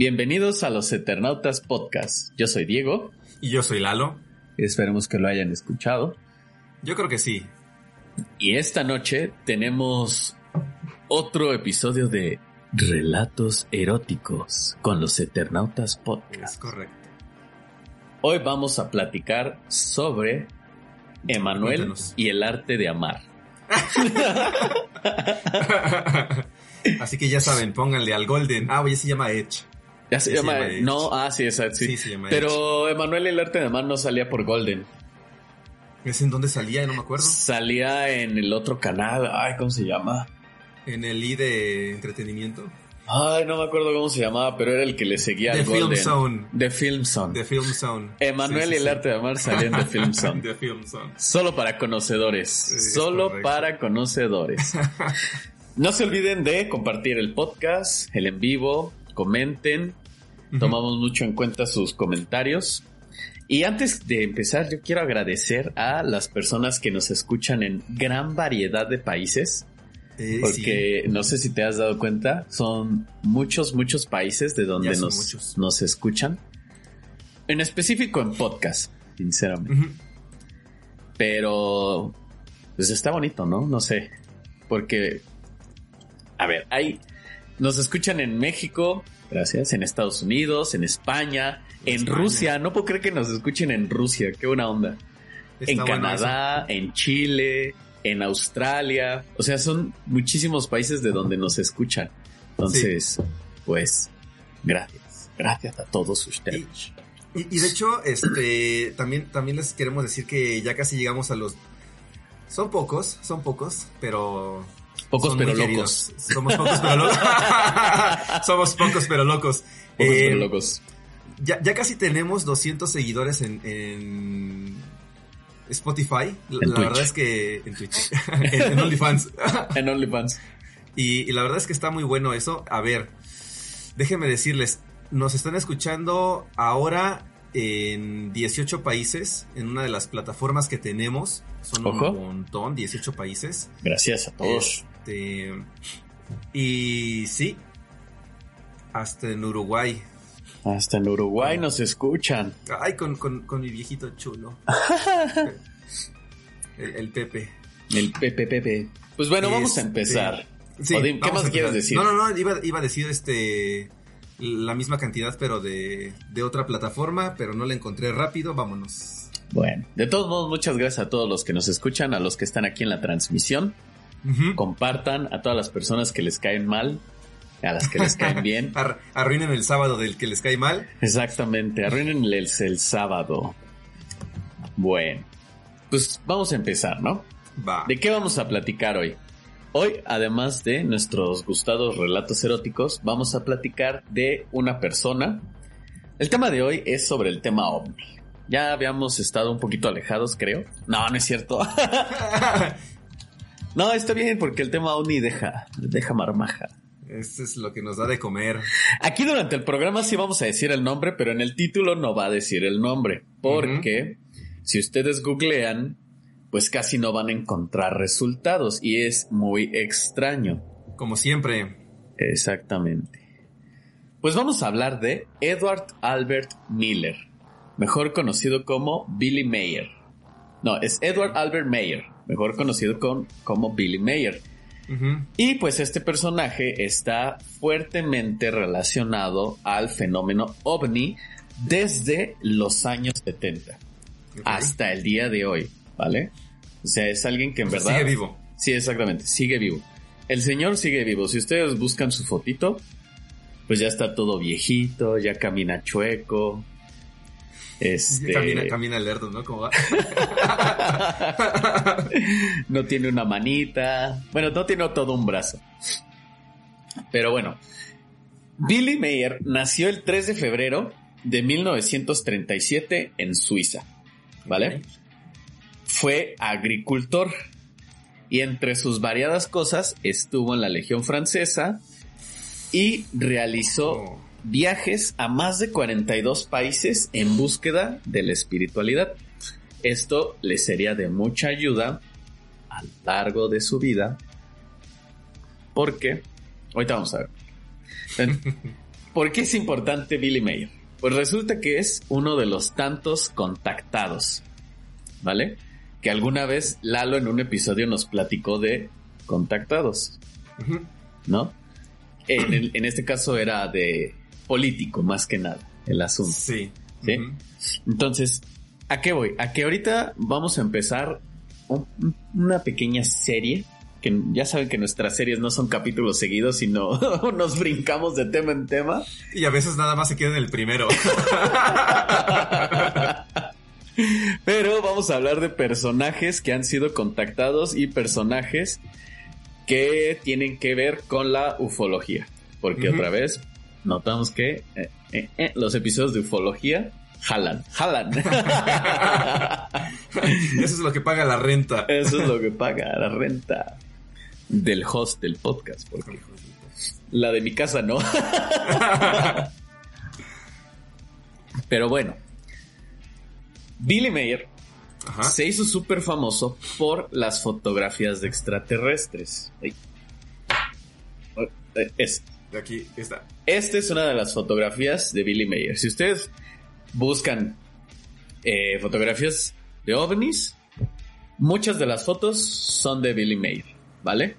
Bienvenidos a los Eternautas Podcast. Yo soy Diego. Y yo soy Lalo. Esperemos que lo hayan escuchado. Yo creo que sí. Y esta noche tenemos otro episodio de Relatos Eróticos con los Eternautas Podcast. Es correcto. Hoy vamos a platicar sobre Emanuel Cuéntanos. y el arte de amar. Así que ya saben, pónganle al Golden. Ah, oye, se llama Edge. Ya se Sí, se llama. Edge. no, ah, sí, exacto. Sí. Sí, se llama Pero Emanuel y el arte de amar no salía por Golden. ¿Es en dónde salía? No me acuerdo. Salía en el otro canal. Ay, ¿cómo se llama? En el I de entretenimiento. Ay, no me acuerdo cómo se llamaba, pero era el que le seguía The al Film Golden. Zone. The Film Zone. The Film Zone. Emanuel Sí, sí, y el sí. arte de amar salían de Film Zone. The Film Zone. Solo para conocedores. es Solo correcto. para conocedores. No se olviden de compartir el podcast, el en vivo, comenten. Tomamos mucho en cuenta sus comentarios. Y antes de empezar, yo quiero agradecer a las personas que nos escuchan en gran variedad de países. Eh, Porque no sé si te has dado cuenta, son muchos, muchos países de donde nos, nos escuchan. En específico en podcast, sinceramente. Pero, pues está bonito, ¿no? No sé. Porque, a ver, hay, nos escuchan en México, gracias, en Estados Unidos, en España, en España. Rusia. No puedo creer que nos escuchen en Rusia, qué buena onda. Está en Canadá, en Chile, en Australia. O sea, son muchísimos países de donde nos escuchan. Entonces, pues, gracias. Gracias a todos ustedes. Y, y de hecho, este, también, también les queremos decir que ya casi llegamos a los... Son pocos, son pocos, pero... Pocos pero locos. Somos pocos pero locos. Somos pocos pero locos. Pocos Eh, pero locos. Ya, ya casi tenemos 200 seguidores en, en Spotify. La, En la Twitch. verdad es que... En Twitch. en, en OnlyFans. En OnlyFans. Y, y la verdad es que está muy bueno eso. A ver, déjenme decirles, nos están escuchando ahora en 18 países, en una de las plataformas que tenemos. Son Ojo. un montón, 18 países. Gracias a todos. Este, y sí, hasta en Uruguay. Hasta en Uruguay nos escuchan. Ay, con, con- con mi viejito chulo. el, el Pepe. El PPPP. Pues bueno, vamos a Este, empezar. Sí, ¿Qué más quieres decir? No, no, no, iba, iba a decir este la misma cantidad, pero de, de otra plataforma, pero no la encontré rápido, vámonos. Bueno, de todos modos, muchas gracias a todos los que nos escuchan, a los que están aquí en la transmisión. Compartan a todas las personas que les caen mal, a las que les caen bien. Ar- arruinen el sábado del que les cae mal. Exactamente, arruinenles el sábado. Bueno, pues vamos a empezar, ¿no? Va. ¿De qué vamos a platicar hoy? Hoy, además de nuestros gustados relatos eróticos, vamos a platicar de una persona. El tema de hoy es sobre el tema ovni. Ya habíamos estado un poquito alejados, creo. No, no es cierto. no, está bien porque el tema ovni deja, deja marmaja. Esto es lo que nos da de comer. Aquí durante el programa sí vamos a decir el nombre, pero en el título no va a decir el nombre. Porque si ustedes googlean, pues casi no van a encontrar resultados y es muy extraño. Como siempre. Exactamente. Pues vamos a hablar de Edward Albert Miller, mejor conocido como Billy Mayer. No, es Edward Albert Mayer, mejor conocido con- como Billy Mayer. Y pues este personaje está fuertemente relacionado al fenómeno ovni desde los años 70 Ok. hasta el día de hoy, ¿vale? O sea, es alguien que en verdad... Sigue vivo. Sí, exactamente, sigue vivo. El señor sigue vivo. Si ustedes buscan su fotito, pues ya está todo viejito, ya camina chueco. Este... Camina, camina lerdo, ¿no? ¿Cómo va? no tiene una manita. Bueno, no tiene todo un brazo. Pero bueno, Billy Mayer nació el 3 de febrero de 1937 en Suiza. ¿Vale? Fue agricultor y entre sus variadas cosas estuvo en la Legión Francesa y realizó Oh. Viajes a más de 42 países en búsqueda de la espiritualidad. Esto le sería de mucha ayuda a lo largo de su vida porque, ahorita vamos a ver, ¿Por qué es importante Billy Mayer? Pues resulta que es uno de los tantos contactados, ¿vale? Que alguna vez Lalo en un episodio nos platicó de contactados, ¿no? En, en, este caso era de político más que nada el asunto. Sí. ¿sí? Entonces, ¿a qué voy? A que ahorita vamos a empezar una pequeña serie que ya saben que nuestras series no son capítulos seguidos, sino nos brincamos de tema en tema. Y a veces nada más se queda en el primero. Pero vamos a hablar de personajes que han sido contactados y personajes que tienen que ver con la ufología. Porque otra vez notamos que eh, eh, eh, los episodios de ufología jalan, jalan. Eso es lo que paga la renta. Eso es lo que paga la renta del host del podcast. Porque la de mi casa no. Pero bueno, Billy Mayer se hizo súper famoso por las fotografías de extraterrestres. Es. Aquí está. Esta es una de las fotografías de Billy Mayer. Si ustedes buscan eh, fotografías de ovnis, muchas de las fotos son de Billy Mayer, ¿vale?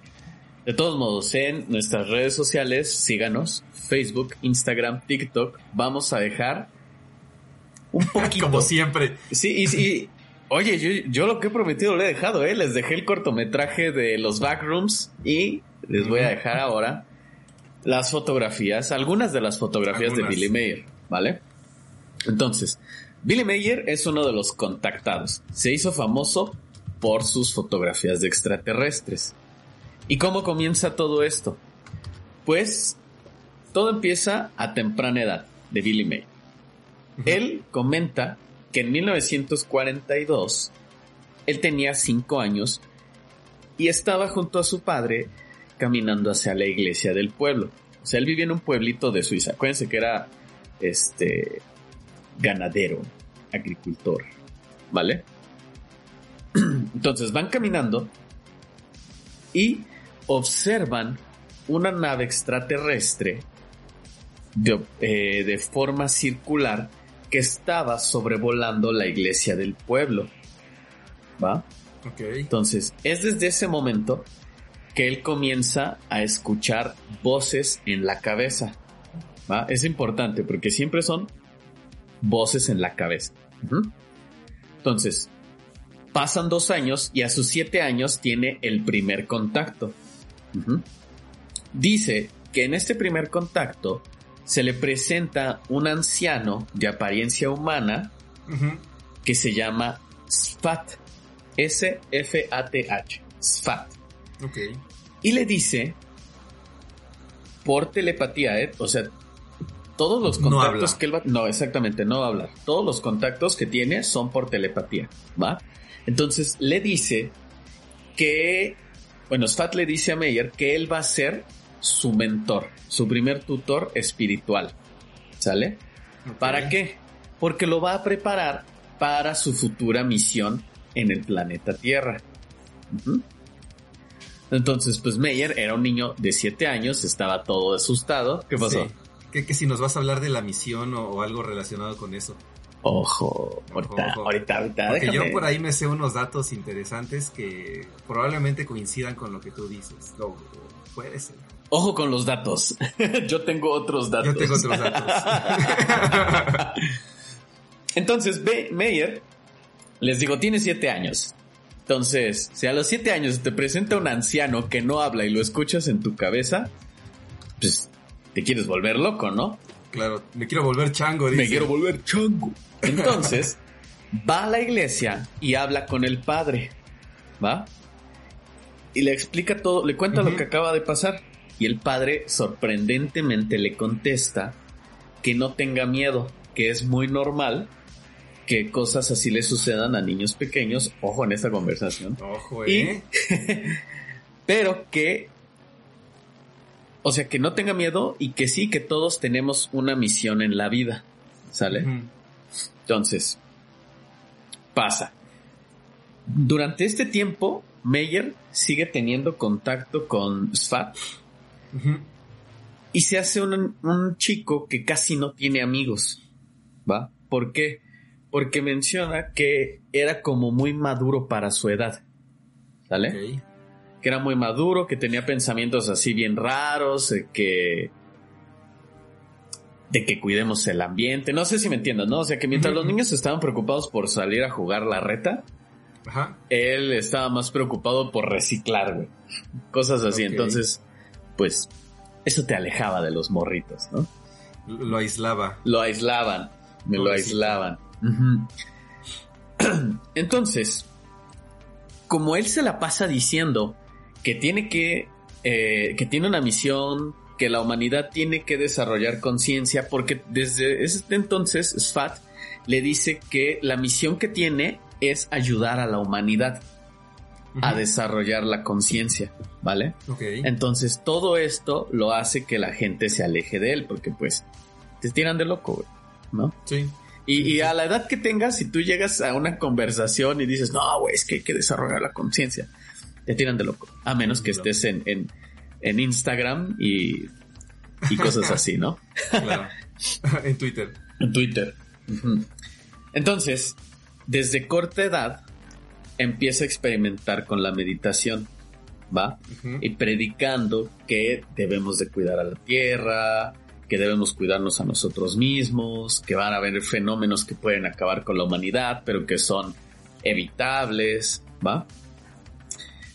De todos modos, en nuestras redes sociales, síganos, Facebook, Instagram, TikTok, vamos a dejar un poquito. Como siempre. Sí, y, sí. Oye, yo, lo que he prometido lo he dejado, ¿eh? Les dejé el cortometraje de los backrooms y les voy a dejar ahora las fotografías, algunas de las fotografías de Billy Mayer, ¿vale? Entonces, Billy Mayer es uno de los contactados. Se hizo famoso por sus fotografías de extraterrestres. ¿Y cómo comienza todo esto? Pues todo empieza a temprana edad de Billy Mayer. Él comenta que en 1942 él tenía 5 años y estaba junto a su padre caminando hacia la iglesia del pueblo. O sea, él vivía en un pueblito de Suiza. Acuérdense que era este ganadero, agricultor, ¿vale? Entonces van caminando y observan una nave extraterrestre de, eh, de forma circular que estaba sobrevolando la iglesia del pueblo. ¿Va? Ok. Entonces, es desde ese momento que él comienza a escuchar voces en la cabeza. ¿Va? Es importante porque siempre son voces en la cabeza. Entonces, pasan dos años y a sus siete años tiene el primer contacto. Dice que en este primer contacto se le presenta un anciano de apariencia humana que se llama Sfat. S-F-A-T-H. Sfat. Y le dice, por telepatía, ¿eh? o sea, todos los contactos que él va... No, exactamente, no va a hablar. Todos los contactos que tiene son por telepatía, ¿va? Entonces le dice que, bueno, Sfat le dice a Meyer que él va a ser su mentor, su primer tutor espiritual. ¿Sale? ¿Para qué? Porque lo va a preparar para su futura misión en el planeta Tierra. Entonces, pues Meyer era un niño de 7 años, estaba todo asustado. ¿Qué pasó? Que, si nos vas a hablar de la misión o, algo relacionado con eso. Ojo, ahorita, ahorita, ahorita. Porque yo por ahí me sé unos datos interesantes que probablemente coincidan con lo que tú dices. puede ser. Ojo con los datos. Yo tengo otros datos. Yo tengo otros datos. Entonces, Meyer, les digo, tiene siete años. Entonces, si a los siete años te presenta un anciano que no habla y lo escuchas en tu cabeza, pues te quieres volver loco, ¿no? Claro, me quiero volver chango. Dice. Me quiero volver chango. Entonces, va a la iglesia y habla con el padre, ¿va? Y le explica todo, le cuenta lo que acaba de pasar. Y el padre sorprendentemente le contesta que no tenga miedo, que es muy normal que cosas así le sucedan a niños pequeños. Ojo en esta conversación. Ojo, ¿eh? pero que... O sea, que no tenga miedo y que sí, que todos tenemos una misión en la vida. ¿Sale? Entonces, pasa. Durante este tiempo, Meyer sigue teniendo contacto con Sfat Y se hace un, un chico que casi no tiene amigos. ¿Va? ¿Por qué? Porque menciona que era como muy maduro para su edad. ¿Sale? Que era muy maduro, que tenía pensamientos así bien raros, de que. de que cuidemos el ambiente. No sé si me entiendan, ¿no? O sea que mientras los niños estaban preocupados por salir a jugar la reta, Ajá. él estaba más preocupado por reciclar, güey. Cosas así. Entonces, pues, eso te alejaba de los morritos, ¿no? Lo aislaba. Lo aislaban. Me lo Pobrecito. Entonces, como él se la pasa diciendo que tiene que, eh, que tiene una misión, que la humanidad tiene que desarrollar conciencia, porque desde este entonces Sfat le dice que la misión que tiene es ayudar a la humanidad a desarrollar la conciencia, ¿vale? Entonces todo esto lo hace que la gente se aleje de él, porque pues te tiran de loco, güey, ¿no? Sí. Y, y a la edad que tengas, si tú llegas a una conversación y dices, no, güey, es que hay que desarrollar la conciencia, te tiran de loco. A menos que estés en, en, en Instagram y, y cosas así, ¿no? Claro. en Twitter. En Twitter. Entonces, desde corta edad, empieza a experimentar con la meditación, ¿va? Y predicando que debemos de cuidar a la tierra, que debemos cuidarnos a nosotros mismos, que van a haber fenómenos que pueden acabar con la humanidad, pero que son evitables, ¿va?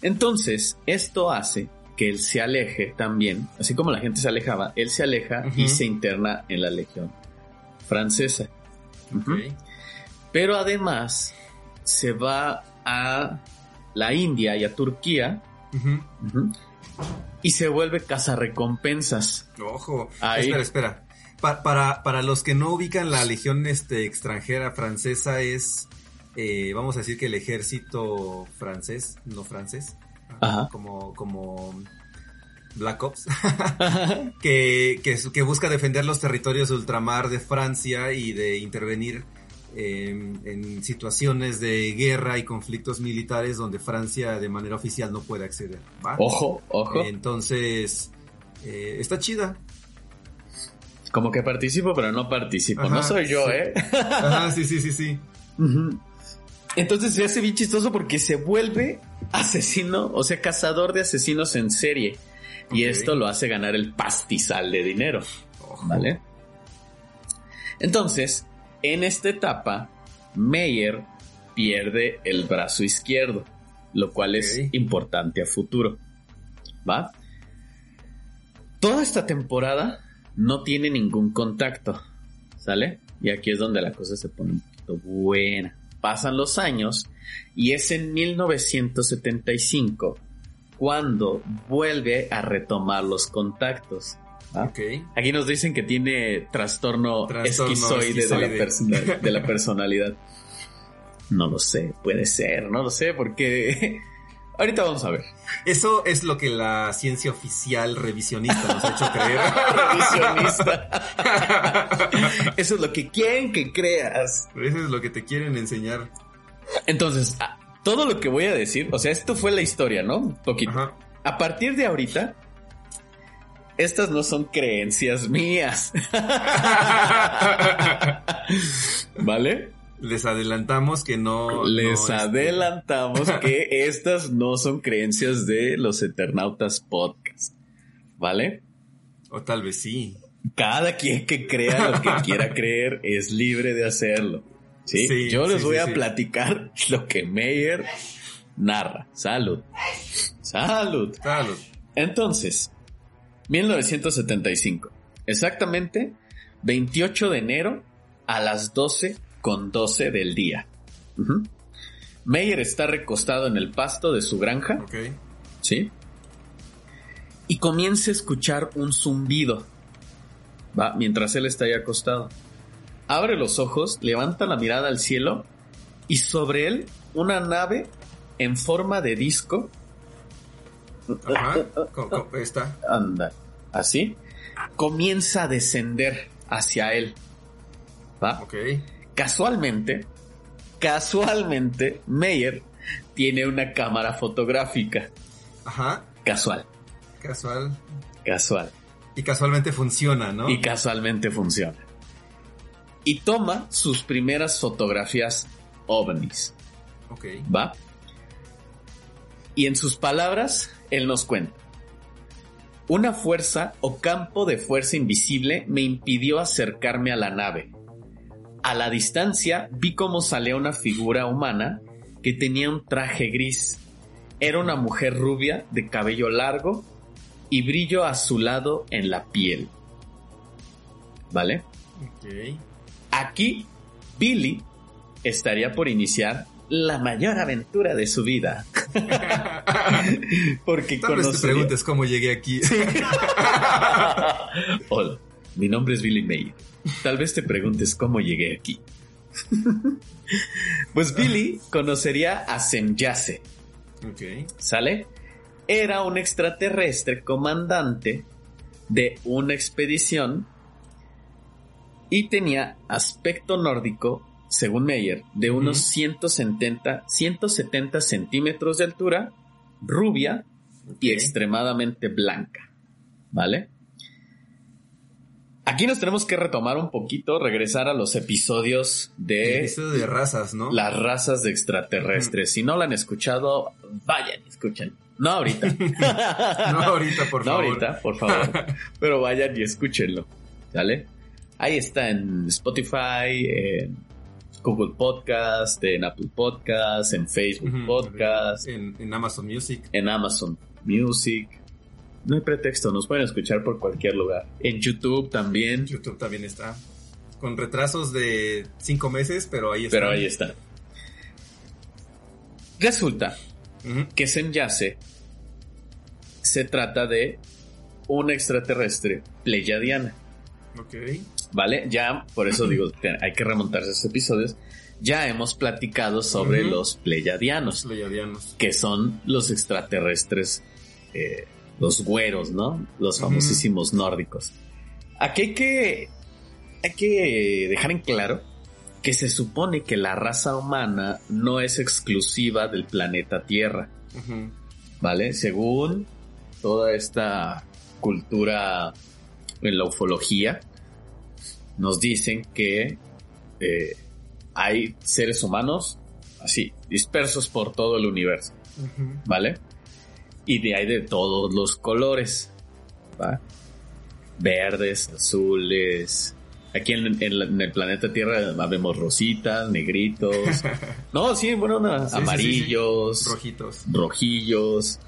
Entonces, esto hace que él se aleje también, así como la gente se alejaba, él se aleja y se interna en la Legión Francesa. Ok. Pero además se va a la India y a Turquía. Ujú. Y se vuelve cazarrecompensas. Ojo. Ahí. Espera, espera. Pa- para, para los que no ubican la legión este, extranjera francesa es, eh, vamos a decir que el ejército francés, no francés, Ajá. como, como Black Ops, que, que, que busca defender los territorios de ultramar de Francia y de intervenir en, en situaciones de guerra y conflictos militares donde Francia de manera oficial no puede acceder. ¿va? Ojo, ojo. Entonces, eh, está chida. Como que participo, pero no participo. Ajá, no soy yo, sí. ¿eh? Ajá, sí, sí, sí, sí. Entonces se hace bien chistoso porque se vuelve asesino, o sea, cazador de asesinos en serie. Y esto lo hace ganar el pastizal de dinero. Ojo. ¿Vale? Entonces, en esta etapa, Meyer pierde el brazo izquierdo, lo cual es importante a futuro. ¿Va? Toda esta temporada no tiene ningún contacto. ¿Sale? Y aquí es donde la cosa se pone un poquito buena. Pasan los años y es en 1975 cuando vuelve a retomar los contactos. Aquí nos dicen que tiene trastorno, Trastorno esquizoide, De, la de personalidad. No lo sé, puede ser, no lo sé, porque ahorita vamos a ver. Eso es lo que la ciencia oficial revisionista nos ha hecho creer. Revisionista. Eso es lo que quieren que creas. Eso es lo que te quieren enseñar. Entonces, todo lo que voy a decir, o sea, esto fue la historia, ¿no? Un poquito. Ajá. A partir de ahorita, estas no son creencias mías. ¿Vale? Les adelantamos que no. Les no, este, adelantamos que estas no son creencias de los Eternautas Podcast. ¿Vale? O tal vez sí. Cada quien que crea lo que quiera creer es libre de hacerlo. ¿sí? Sí, Yo les sí, voy sí, a platicar lo que Meyer narra. Salud. Salud. Salud. Entonces, 1975. Exactamente 28 de enero a las 12 con 12 del día. Ujú. Meyer está recostado en el pasto de su granja. ¿sí? Y comienza a escuchar un zumbido. Va, mientras él está ahí acostado. Abre los ojos, levanta la mirada al cielo y sobre él una nave en forma de disco. Ajá. Co- co- Esta. Anda, así. Comienza a descender hacia él. ¿Va? Ok. Casualmente, casualmente, Meyer tiene una cámara fotográfica. Ajá. Casual, Casual. casual. Y casualmente funciona, ¿no? Y casualmente funciona. Y toma sus primeras fotografías ovnis. Ok. ¿Va? Y en sus palabras, él nos cuenta. Una fuerza o campo de fuerza invisible me impidió acercarme a la nave. A la distancia vi cómo salía una figura humana que tenía un traje gris. Era una mujer rubia de cabello largo y brillo azulado en la piel. ¿Vale? Ok. Aquí, Billy estaría por iniciar la mayor aventura de su vida. Porque Tal vez te preguntes cómo llegué aquí. Hola, mi nombre es Billy Mayer. Tal vez te preguntes cómo llegué aquí. pues Billy conocería a Semyase, ok. ¿sale? Era un extraterrestre comandante de una expedición y tenía aspecto nórdico, según Meyer, de unos Ujú. 170, 170 centímetros de altura, rubia y extremadamente blanca. ¿Vale? Aquí nos tenemos que retomar un poquito, regresar a los episodios de episodio de razas, ¿no? las razas de extraterrestres. Si no lo han escuchado, vayan y escuchen. No ahorita. No ahorita, por No favor. ahorita, por favor. Pero vayan y escúchenlo. ¿Sale? Ahí está en Spotify, en Google Podcast, en Apple Podcast, en Facebook. Podcast, En, en Amazon Music. en Amazon Music. No hay pretexto, nos pueden escuchar por cualquier lugar. En YouTube también, YouTube también está. Con retrasos de cinco meses, pero ahí está. pero ahí está. Resulta que Semyase se trata de un extraterrestre pleyadiana. Ok. ¿Vale? Ya, por eso digo, hay que remontarse a esos episodios. Ya hemos platicado sobre los pleyadianos, Los que son los extraterrestres, eh, los güeros, ¿no? Los famosísimos nórdicos. Aquí hay que, hay que dejar en claro que se supone que la raza humana no es exclusiva del planeta Tierra. ¿vale? Según toda esta cultura en la ufología, nos dicen que eh, hay seres humanos así, dispersos por todo el universo. ¿vale? Y de ahí de todos los colores, ¿va? Verdes, azules. Aquí en, en la- en el planeta Tierra vemos rositas, negritos. No, sí, bueno, no, Sí, sí, sí, sí. amarillos Rojitos. rojillos.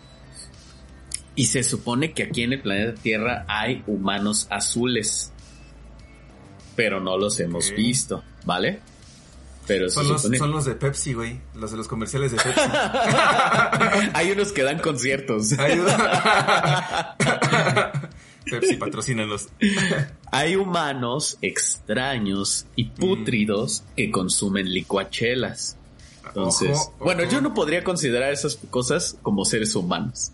Y se supone que aquí en el planeta Tierra hay humanos azules. Pero no los hemos visto, ¿vale? Pero Son los, supone- son los de Pepsi, güey. Los de los comerciales de Pepsi. hay unos que dan conciertos. Pepsi, patrocínalos. hay humanos extraños y pútridos que consumen licuachelas. Entonces, Ojo, bueno, yo no podría considerar esas cosas como seres humanos.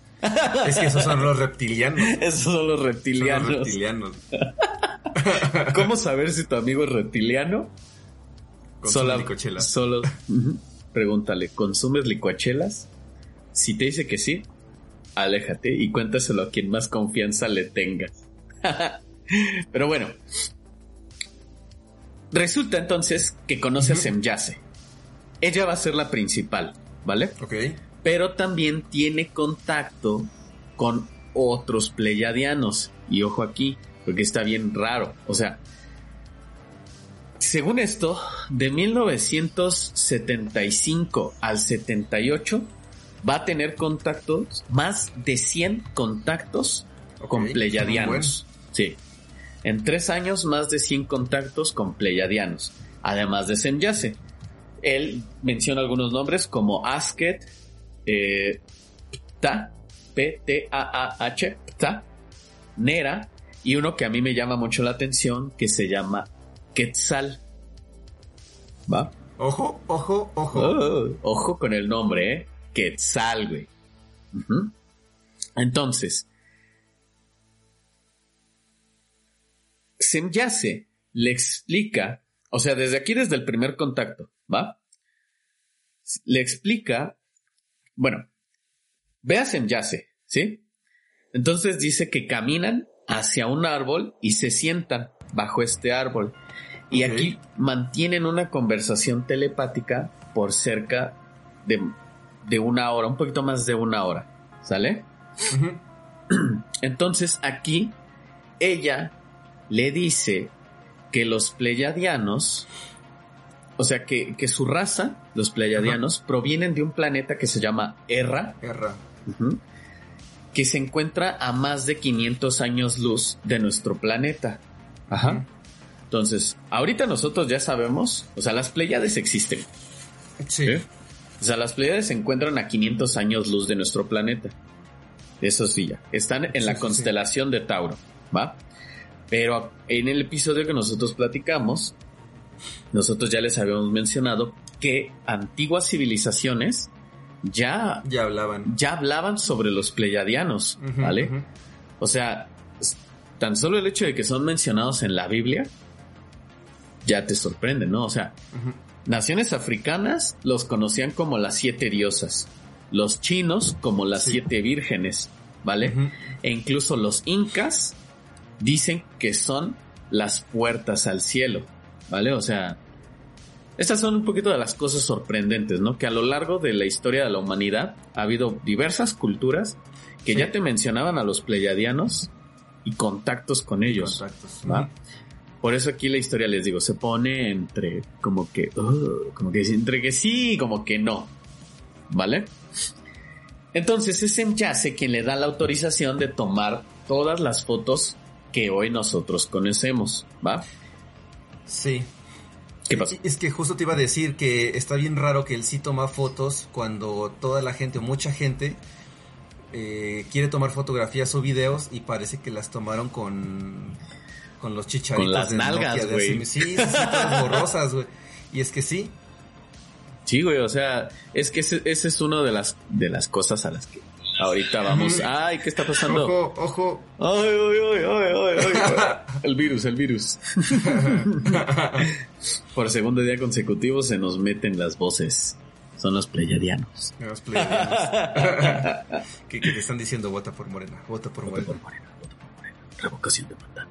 Es que esos son los reptilianos. Esos son los Son reptilianos. los reptilianos. ¿Cómo saber si tu amigo es reptiliano? Solo Ujú. pregúntale, ¿consumes licuachelas? Si te dice que sí, aléjate y cuéntaselo a quien más confianza le tengas. Pero bueno, resulta entonces que conoce a. Semyase. Ella va a ser la principal, ¿vale? Ok. Pero también tiene contacto con otros pleyadianos. Y ojo aquí, porque está bien raro. O sea, según esto, de 1975 al 78 va a tener contactos, más de 100 contactos con pleyadianos. Sí. En tres años, más de 100 contactos con pleyadianos. Además de Semyase. Él menciona algunos nombres como Asket, eh, Pta, P-T-A-A-H, Pta, Nera, y uno que a mí me llama mucho la atención que se llama Quetzal. ¿Va? Ojo, ojo, ojo. Oh, ojo con el nombre, ¿eh? Quetzal, güey. Entonces, Semyase le explica, o sea, desde aquí, desde el primer contacto, ¿va? Le explica, bueno, ve a Semyase, ¿sí? Entonces dice que caminan hacia un árbol y se sientan bajo este árbol. Y aquí mantienen una conversación telepática por cerca de, de una hora, un poquito más de una hora. ¿Sale? Entonces aquí ella le dice que los pleyadianos, o sea, que, que su raza, los pleyadianos, provienen de un planeta que se llama Erra, ujú, que se encuentra a más de 500 años luz de nuestro planeta. Ajá. Entonces, ahorita nosotros ya sabemos, o sea, las Pleiades existen. Sí. ¿sí? O sea, las Pleiades se encuentran a 500 años luz de nuestro planeta. Eso sí, ya. Están en Sí, la sí, constelación de Tauro, ¿va? Pero en el episodio que nosotros platicamos, nosotros ya les habíamos mencionado que antiguas civilizaciones ya, Ya hablaban. ya hablaban sobre los pleyadianos, ¿vale? O sea, tan solo el hecho de que son mencionados en la Biblia ya te sorprende, ¿no? O sea. Naciones africanas los conocían como las siete diosas, los chinos como las Sí. siete vírgenes, ¿vale? E incluso los incas dicen que son las puertas al cielo, ¿vale? O sea, estas son un poquito de las cosas sorprendentes, ¿no? Que a lo largo de la historia de la humanidad ha habido diversas culturas que Sí. ya te mencionaban a los pleyadianos y contactos con ellos. Contactos. ¿va? Por eso aquí la historia les digo, se pone entre como que, uh, como que entre que sí y como que no. ¿Vale? Entonces es Yase quien le da la autorización de tomar todas las fotos que hoy nosotros conocemos. ¿Va? Sí. ¿Qué pasó? Es que justo te iba a decir que está bien raro que él sí toma fotos cuando toda la gente o mucha gente eh, quiere tomar fotografías o videos y parece que las tomaron con, con los chicharitos Con las de nalgas, güey. Sí, sí, sí, todas borrosas, güey. Y es que sí, Sí, güey, o sea, es que ese, ese es una de las, de las cosas a las que ahorita vamos. Ay, ¿qué está pasando? ojo, ojo. Ay, ay, ay, ay, ay. El virus, el virus. Por segundo día consecutivo se nos meten las voces. Son los pleyadianos. Los plebeyos. que, te están diciendo vota por Morena, vota por Morena. por Morena, voto por Morena. Revocación de mandato.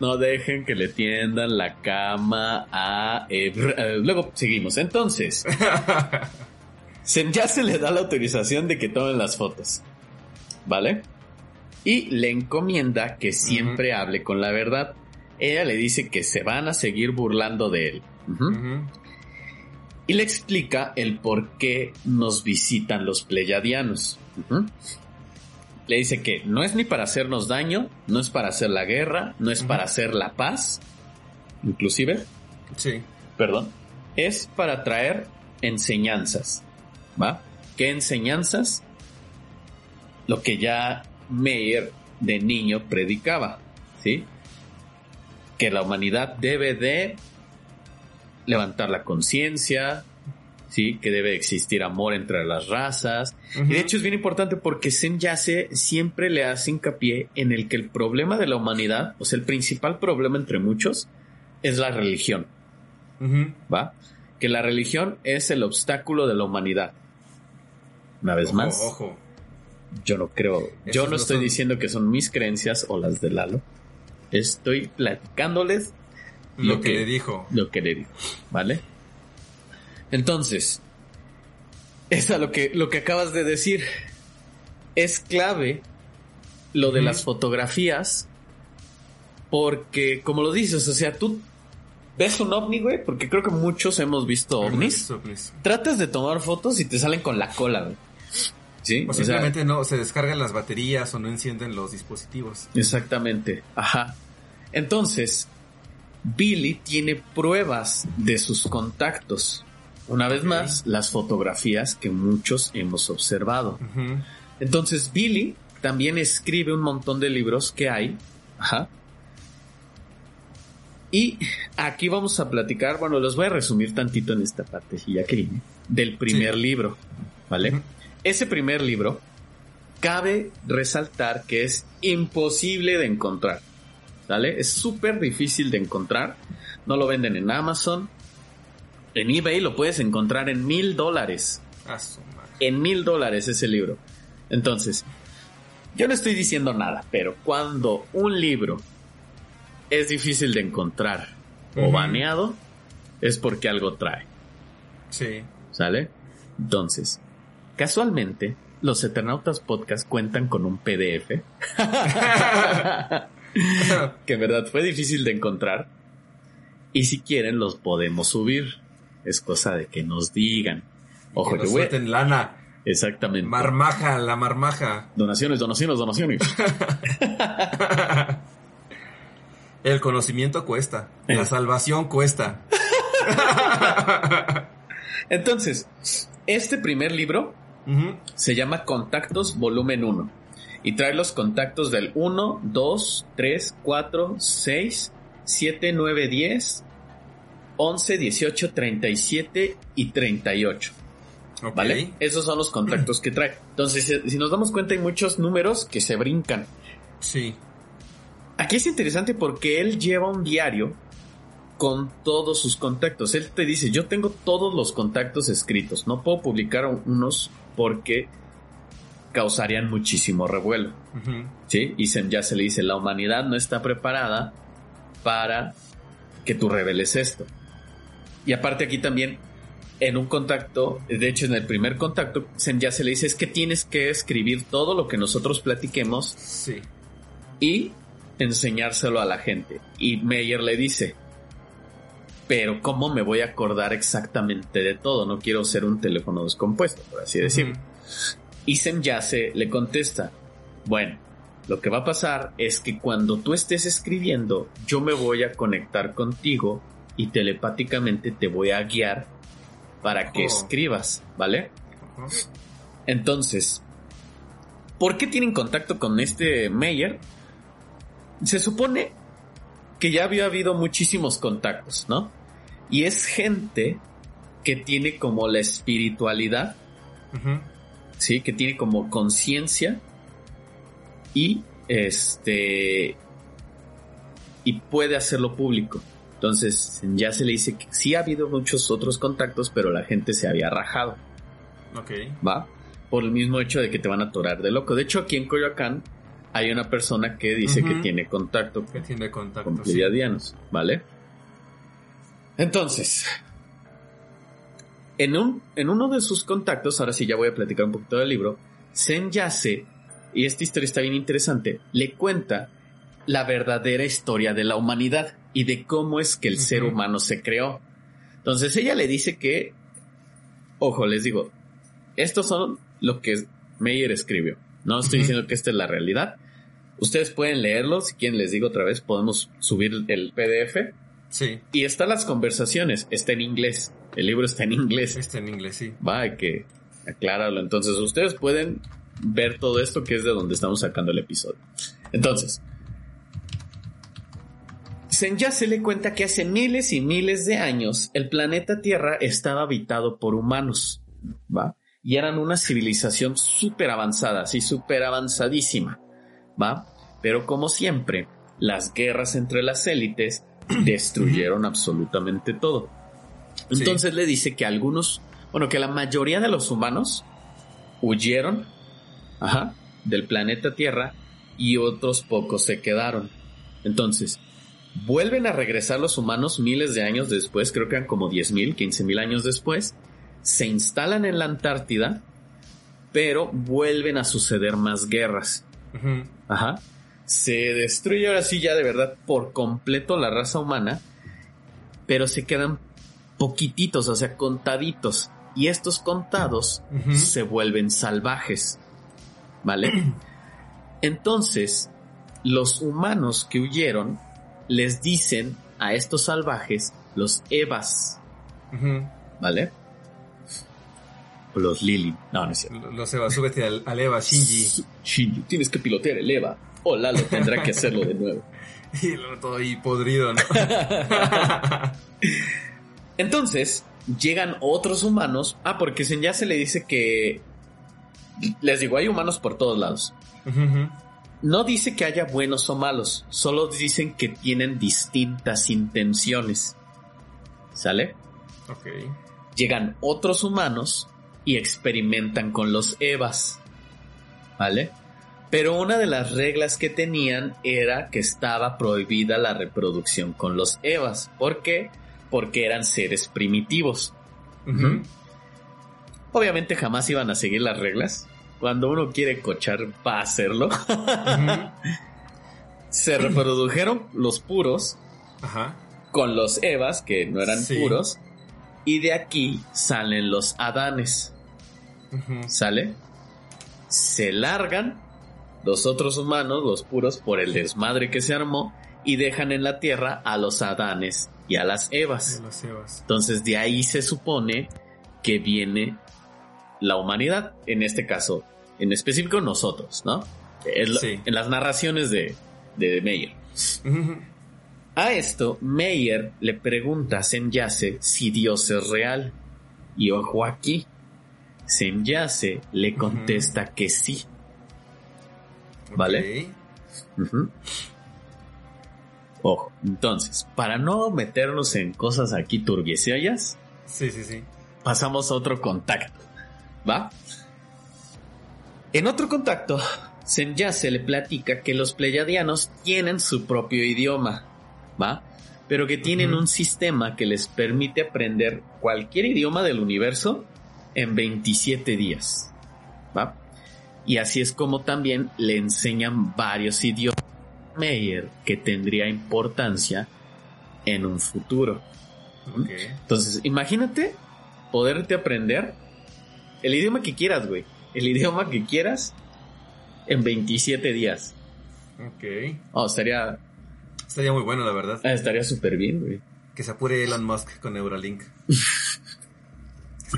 no dejen que le tiendan la cama a... Eh, luego seguimos. Entonces, se- ya se le da la autorización de que tomen las fotos. ¿Vale? Y le encomienda que siempre hable con la verdad. Ella le dice que se van a seguir burlando de él. Y le explica el por qué nos visitan los pleyadianos. Le dice que no es ni para hacernos daño, no es para hacer la guerra, no es para hacer la paz, inclusive, Sí. perdón, es para traer enseñanzas. ¿Va? ¿Qué enseñanzas? Lo que ya Meyer de niño predicaba, ¿sí? Que la humanidad debe de levantar la conciencia, ¿sí? Que debe existir amor entre las razas. Y de hecho es bien importante porque Zen Yase siempre le hace hincapié en el que el problema de la humanidad, o sea, el principal problema entre muchos, es la religión. ¿va? Que la religión es el obstáculo de la humanidad. Una vez Ojo, más, Ojo. yo no creo, yo no no estoy son- diciendo que son mis creencias o las de Lalo. Estoy platicándoles Lo, Lo que, que- le dijo. lo que le digo, ¿vale? Entonces, es a lo que, lo que acabas de decir. Es clave lo de las fotografías porque, como lo dices, o sea, tú ves un ovni, güey, porque creo que muchos hemos visto ovnis. tratas de tomar fotos y te salen con la cola, güey. ¿Sí? O O sea, simplemente no se descargan las baterías o no encienden los dispositivos. exactamente. Ajá. Entonces, Billy tiene pruebas de sus contactos. Una vez más, las fotografías que muchos hemos observado. Entonces, Billy también escribe un montón de libros que hay. Ajá. Y aquí vamos a platicar, bueno, los voy a resumir tantito en esta parte, ya que del primer Sí. libro, ¿vale? Ese primer libro, cabe resaltar que es imposible de encontrar, ¿vale? Es súper difícil de encontrar, no lo venden en Amazon, en eBay lo puedes encontrar en mil dólares en mil dólares ese libro. Entonces, Yo no estoy diciendo nada, pero cuando un libro es difícil de encontrar o baneado, es porque algo trae. Sí. ¿Sale? Entonces, casualmente, los Eternautas Podcast cuentan con un PDF que en verdad fue difícil de encontrar. Y si quieren, los podemos subir. Es cosa de que nos digan. Ojo, que nos suelten lana. Exactamente. Marmaja, la marmaja. donaciones, donaciones, donaciones. El conocimiento cuesta. Eh. La salvación cuesta. Entonces, este primer libro Ujú. se llama Contactos Volumen 1 y trae los contactos del 1, 2, 3, 4, 6, 7, 9, 10, 11, 18, 37 y 38. Ok. ¿Vale? Esos son los contactos que trae. Entonces, si- si nos damos cuenta, hay muchos números que se brincan. Sí. Aquí es interesante porque él lleva un diario con todos sus contactos. Él te dice, yo tengo todos los contactos escritos. No puedo publicar unos porque causarían muchísimo revuelo. ¿Sí? Y se- ya se le dice, la humanidad no está preparada para que tú reveles esto. Y aparte aquí también, en un contacto, de hecho en el primer contacto, ya se le dice, es que tienes que escribir todo lo que nosotros platiquemos Sí. y enseñárselo a la gente. Y Meyer le dice, pero ¿cómo me voy a acordar exactamente de todo? No quiero ser un teléfono descompuesto, por así decirlo. Y Semyase le contesta, bueno, lo que va a pasar es que cuando tú estés escribiendo, yo me voy a conectar contigo y telepáticamente te voy a guiar para que Oh. escribas, ¿vale? Entonces, ¿por qué tienen contacto con este Meyer? Se supone que ya había habido muchísimos contactos, ¿no? Y es gente que tiene como la espiritualidad. ¿sí? Que tiene como conciencia y este y puede hacerlo público. Entonces, ya se le dice que sí ha habido muchos otros contactos, pero la gente se había rajado. Ok. ¿va? Por el mismo hecho de que te van a atorar de loco. De hecho, aquí en Coyoacán hay una persona que dice que tiene contacto Que tiene contacto. con sí. ¿vale? Entonces, en, un, en uno de sus contactos, ahora sí ya voy a platicar un poquito del libro, Sen Yase, y esta historia está bien interesante, le cuenta la verdadera historia de la humanidad y de cómo es que el ser humano se creó. Entonces ella le dice que, ojo, les digo, estos son lo que Meyer escribió. No estoy diciendo que esta es la realidad. Ustedes pueden leerlo, si quieren les digo otra vez, podemos subir el PDF. Sí. Y están las conversaciones, está en inglés. El libro está en inglés. Está en inglés, sí. Va, hay que aclararlo. Entonces ustedes pueden ver todo esto que es de donde estamos sacando el episodio. Entonces, Senya se le cuenta que hace miles y miles de años el planeta Tierra estaba habitado por humanos, ¿va? Y eran una civilización súper avanzada, sí, súper avanzadísima, ¿va? Pero como siempre, las guerras entre las élites destruyeron absolutamente todo. Sí. Entonces le dice que algunos, bueno, que la mayoría de los humanos huyeron, ajá, del planeta Tierra y otros pocos se quedaron. Entonces, vuelven a regresar los humanos miles de años después, creo que eran como 10.000, 15.000 años después, se instalan en la Antártida, pero vuelven a suceder más guerras. Ajá. Se destruye ahora sí ya de verdad por completo la raza humana, pero se quedan poquititos, o sea, contaditos. Y estos contados se vuelven salvajes. ¿Vale? Entonces, los humanos que huyeron les dicen a estos salvajes los Evas, Ujú. ¿vale? O los Lili. No, no es cierto. Lo- Lo Seba, súbete al, al Eva Shinji. Shinji, tienes que pilotear el Eva. O Lalo tendrá que hacerlo de nuevo. Y luego todo ahí podrido, ¿no? Entonces, llegan otros humanos. Ah, porque ya se le dice que. Les digo, hay humanos por todos lados. No dice que haya buenos o malos, solo dicen que tienen distintas intenciones. ¿Sale? Ok. Llegan otros humanos y experimentan con los Evas. ¿Vale? Pero una de las reglas que tenían era que estaba prohibida la reproducción con los Evas. ¿Por qué? Porque eran seres primitivos. Obviamente jamás iban a seguir las reglas. Cuando uno quiere cochar, va a hacerlo. Se reprodujeron los puros con los Evas, que no eran puros. Y de aquí salen los Adanes. ¿Sale? Se largan los otros humanos, los puros, por el desmadre que se armó y dejan en la tierra a los Adanes y a las Evas. Entonces de ahí se supone que viene la humanidad, en este caso, en específico nosotros, ¿no? En las narraciones de, de Meyer. A esto, Meyer le pregunta a Senyase si Dios es real. Y ojo aquí, Senyase le contesta que sí. ¿Vale? Ojo, entonces, para no meternos en cosas aquí turbieciallas, sí, sí, sí. pasamos a otro contacto, ¿va? En otro contacto, Senyase le platica que los pleyadianos tienen su propio idioma, ¿va? Pero que tienen un sistema que les permite aprender cualquier idioma del universo en 27 días, ¿va? Y así es como también le enseñan varios idiomas a Meyer que tendría importancia en un futuro. Entonces, imagínate poderte aprender el idioma que quieras, güey. El idioma que quieras en 27 días. Ok. Oh, estaría. Estaría muy bueno, la verdad. Ah, estaría súper bien, güey. Que se apure Elon Musk con Neuralink.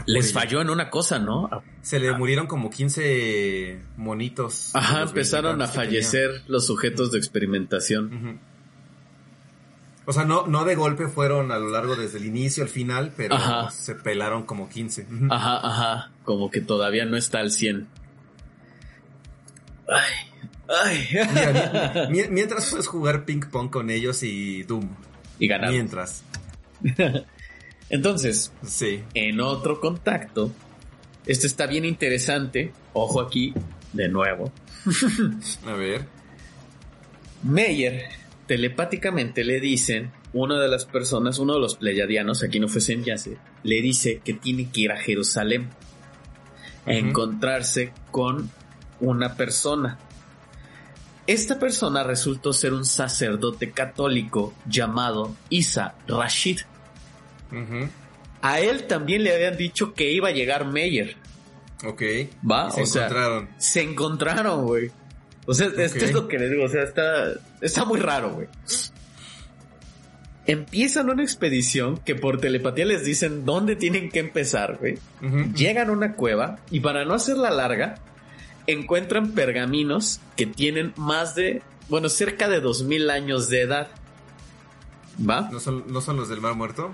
Les falló en una cosa, ¿no? Se le murieron como 15 monitos. Ajá, empezaron a fallecer los sujetos de experimentación. O sea, no, no de golpe fueron a lo largo desde el inicio al final, pero se pelaron como 15. Ajá, ajá. Como que todavía no está al 100. Ay, ay. mientras puedes jugar ping pong con ellos y Doom. Y ganar. Mientras. Entonces, sí. en otro contacto, esto está bien interesante. Ojo aquí, de nuevo. A ver. Meyer, telepáticamente le dicen, una de las personas, uno de los pleyadianos, aquí no fue Senyase, le dice que tiene que ir a Jerusalén a encontrarse con una persona. Esta persona resultó ser un sacerdote católico llamado Isa Rashid. A él también le habían dicho que iba a llegar Meyer. Ok. Va, se encontraron. se encontraron, güey. O sea, esto es lo que le digo, o sea, está, está muy raro, güey. Empiezan una expedición que por telepatía les dicen dónde tienen que empezar, güey. Llegan a una cueva y para no hacerla larga, encuentran pergaminos que tienen más de, bueno, cerca de 2000 años de edad. ¿Va? ¿No son, ¿no son los del Mar Muerto?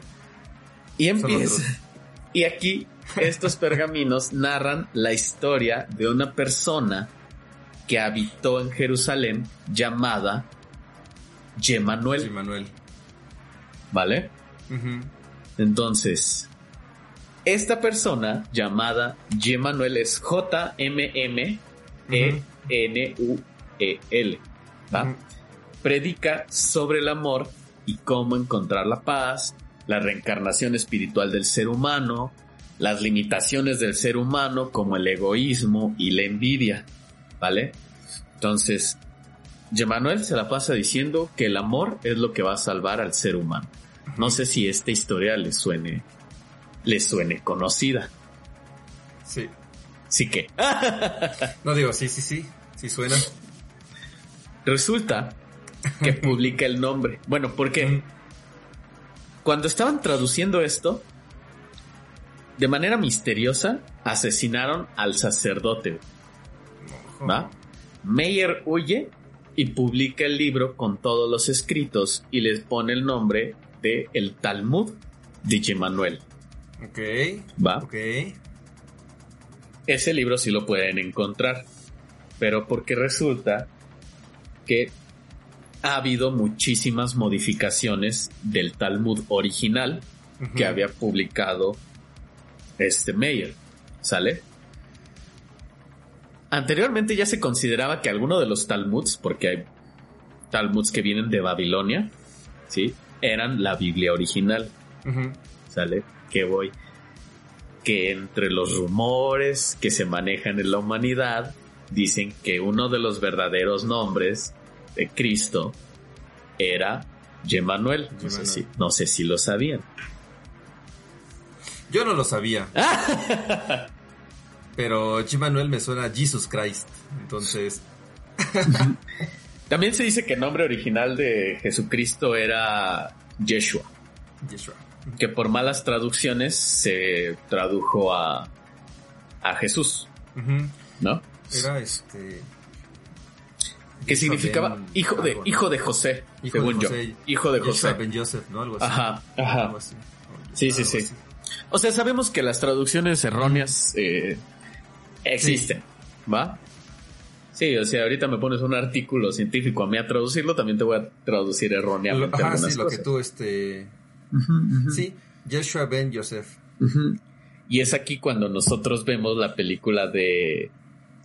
Y empieza. Y aquí estos pergaminos narran la historia de una persona que habitó en Jerusalén llamada Yemanuel. Yemanuel. ¿Vale? Entonces, esta persona llamada Yemanuel es J-M-M-E-N-U-E-L. Predica sobre el amor y cómo encontrar la paz, la reencarnación espiritual del ser humano, las limitaciones del ser humano como el egoísmo y la envidia, ¿vale? Entonces, Yemanuel se la pasa diciendo que el amor es lo que va a salvar al ser humano. No sé si esta historia le suene, le suene conocida. Sí. Sí que. no digo, sí, sí, sí, sí suena. Resulta que publica el nombre. Bueno, porque cuando estaban traduciendo esto, de manera misteriosa, asesinaron al sacerdote. ¿Va? Meyer huye y publica el libro con todos los escritos y les pone el nombre de El Talmud de Yemanuel. Ok. ¿Va? Ok. Ese libro sí lo pueden encontrar, pero porque resulta que ha habido muchísimas modificaciones del Talmud original que había publicado este Meyer. ¿Sale? Anteriormente ya se consideraba que alguno de los Talmuds, porque hay Talmuds que vienen de Babilonia, ¿sí? Eran la Biblia original. ¿Sale? Que voy. Que entre los rumores que se manejan en la humanidad, dicen que uno de los verdaderos nombres de Cristo era Yemanuel. No, sé si, no sé si lo sabían. Yo no lo sabía. Pero Yemanuel me suena a Jesus Christ. Entonces. También se dice que el nombre original de Jesucristo era Yeshua. Yeshua. Que por malas traducciones se tradujo a, a Jesús. ¿No? Era este. Que significaba hijo de, hijo de José, hijo según de José, yo. Hijo de José. Ben Joseph, ¿no? Algo así. Ajá, ajá. Sí, sí, sí. O sea, sabemos que las traducciones erróneas eh, existen, ¿va? Sí, o sea, ahorita me pones un artículo científico a mí a traducirlo, también te voy a traducir erróneamente. Ajá, sí, lo que tú, este. Sí, Joshua Ben Joseph. Y es aquí cuando nosotros vemos la película de.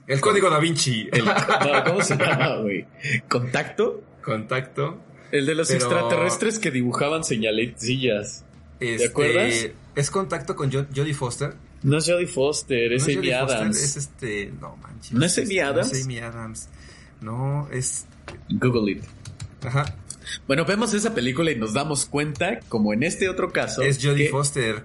El código da Vinci. ¿Cómo se llama, güey? ¿Contacto? Contacto. El de los extraterrestres que dibujaban señalecillas. ¿Te este, acuerdas? ¿Es contacto con Jodie Foster? No es Jodie Foster, es Amy Adams. es este. No manches. ¿No es Amy Adams? No es Amy Adams. No, es. Google it. Ajá. Bueno, vemos esa película y nos damos cuenta, como en este otro caso. Es Jodie Foster.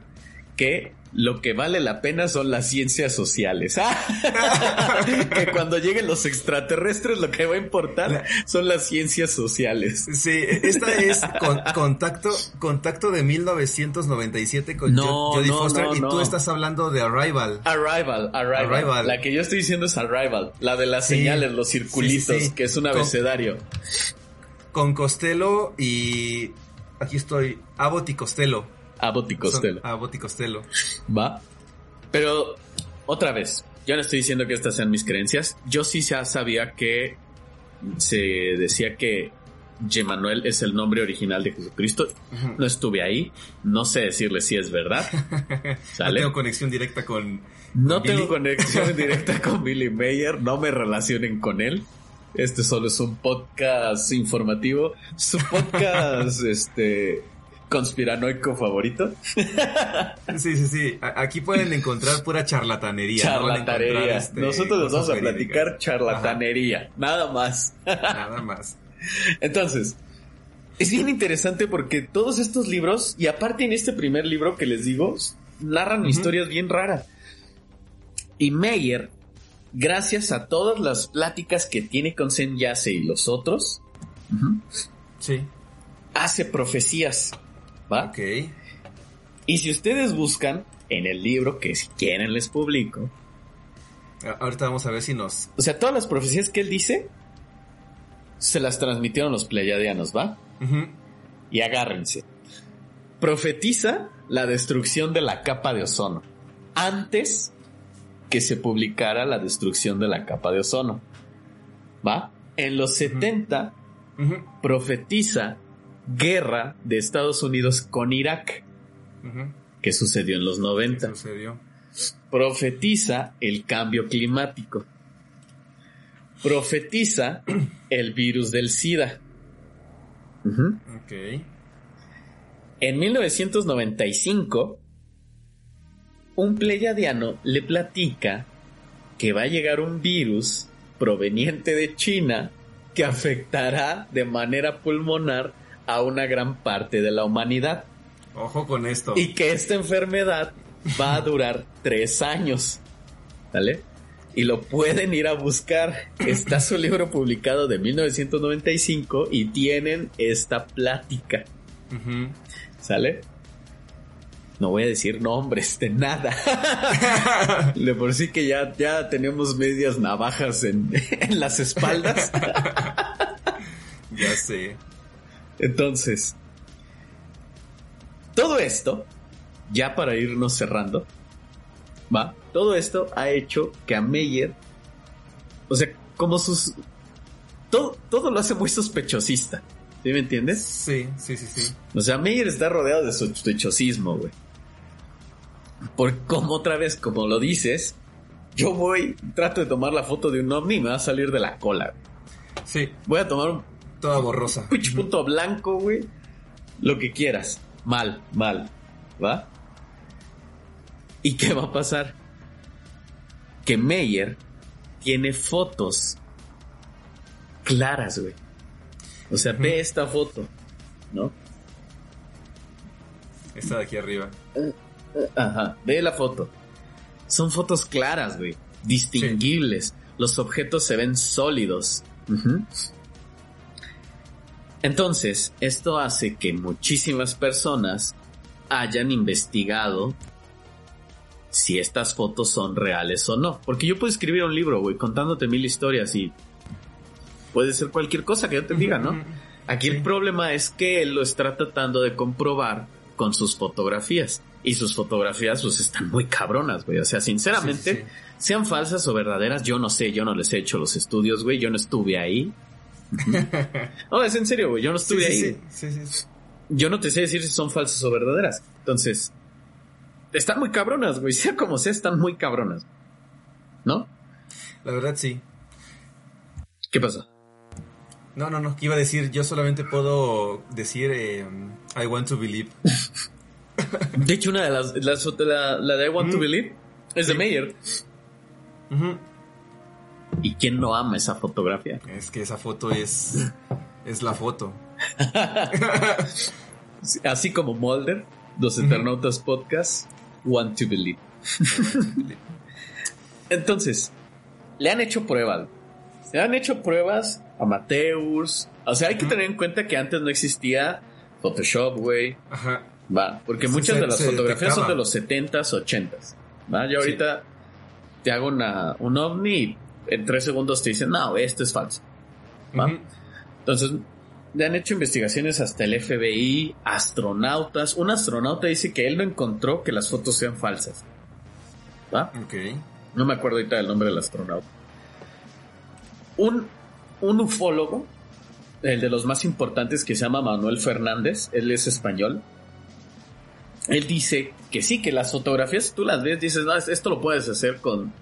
Que lo que vale la pena son las ciencias sociales. que cuando lleguen los extraterrestres lo que va a importar son las ciencias sociales. Sí, esta es contacto, contacto de 1997 con Jodie Foster y tú estás hablando de Arrival. Arrival. Arrival. La que yo estoy diciendo es Arrival, la de las señales, los circulitos, que es un abecedario. Con, Costello y aquí estoy, Abbott y Costello. Abbott y Costello. Abbott y Costello. Va. Pero, otra vez, yo no estoy diciendo que estas sean mis creencias. Yo sí ya sabía que se decía que Yemanuel es el nombre original de Jesucristo. No estuve ahí. No sé decirle si es verdad. no tengo conexión directa con. No tengo conexión directa con Billy Mayer. No me relacionen con él. Este solo es un podcast informativo. Su podcast, este conspiranoico favorito. Sí, sí, sí. Aquí pueden encontrar pura charlatanería. Charlatanería. Este, Nosotros nos vamos a platicar charlatanería. Nada más. Nada más. Entonces, es bien interesante porque todos estos libros, y aparte en este primer libro que les digo, narran historias bien raras. Y Meyer, gracias a todas las pláticas que tiene con Sen Yase y los otros, sí. hace profecías ¿va? Ok. Y si ustedes buscan en el libro, que si quieren les publico. Ahorita vamos a ver si nos... O sea, todas las profecías que él dice, se las transmitieron los pleiadianos, ¿va? Y agárrense. Profetiza la destrucción de la capa de ozono. Antes que se publicara la destrucción de la capa de ozono. ¿Va? En los 70 profetiza guerra de Estados Unidos con Irak, que sucedió en los 90. Sucedió. Profetiza el cambio climático. Profetiza el virus del SIDA. En 1995, un pleyadiano le platica que va a llegar un virus proveniente de China que afectará de manera pulmonar a una gran parte de la humanidad. Ojo con esto. Y que esta enfermedad va a durar tres años. ¿Vale? Y lo pueden ir a buscar. Está su libro publicado de 1995 y tienen esta plática. ¿Sale? No voy a decir nombres de nada. De por sí que ya, ya tenemos medias navajas en, en las espaldas. ya sé. Entonces, todo esto, ya para irnos cerrando, va, todo esto ha hecho que a Meyer, o sea, como sus... Todo, todo lo hace muy sospechosista. ¿Sí me entiendes? Sí, sí, sí, sí. O sea, Meyer está rodeado de sospechosismo, güey. Por como otra vez, como lo dices, Yo voy, trato de tomar la foto de un ovni y me va a salir de la cola. Sí. Voy a tomar un Toda borrosa. pinche punto blanco, güey. Lo que quieras. Mal, mal. ¿Va? ¿Y qué va a pasar? Que Meyer tiene fotos claras, güey. O sea, ve esta foto, ¿no? Esta de aquí arriba. Ajá, ve la foto. Son fotos claras, güey. Distinguibles. Los objetos se ven sólidos. Ujú. Entonces, esto hace que muchísimas personas hayan investigado si estas fotos son reales o no. Porque yo puedo escribir un libro, güey, contándote mil historias y puede ser cualquier cosa que yo te diga, ¿no? Aquí el problema es que él lo está tratando de comprobar con sus fotografías. Y sus fotografías, pues, están muy cabronas, güey. O sea, sinceramente, Sí, sí. sean falsas o verdaderas, yo no sé, yo no les he hecho los estudios, güey. Yo no estuve ahí. No, es en serio, güey. Yo no estuve sí, ahí. sí, sí, sí. Yo no te sé decir si son falsas o verdaderas. Entonces, están muy cabronas, güey. Sea como sea, están muy cabronas. ¿No? La verdad sí. ¿Qué pasa? No, no, no. Iba a decir, yo solamente puedo decir eh, I want to believe. De hecho, una de las, las la, la de I Want to. Believe es de Sí. Meyer. Ujú. ¿Y quién no ama esa fotografía? Es que esa foto es es la foto. Así como Mulder, los Eternautas Podcast, Want to Believe. Entonces, le han hecho pruebas. Se han hecho pruebas amateurs. O sea, hay que tener en cuenta que antes no existía Photoshop, güey. Ajá. Va, porque Se- muchas de las fotografías son de los 70s, 80s. ¿va? Yo Sí. ahorita te hago una, un ovni y en tres segundos te dicen, no, esto es falso. ¿va? Entonces, le han hecho investigaciones hasta el FBI, astronautas. Un astronauta dice que él no encontró que las fotos sean falsas. ¿Va? Ok. No me acuerdo ahorita del nombre del astronauta. Un, un ufólogo, el de los más importantes, que se llama Manuel Fernández, él es español. Él dice que sí, que las fotografías tú las ves, dices, no, esto lo puedes hacer con,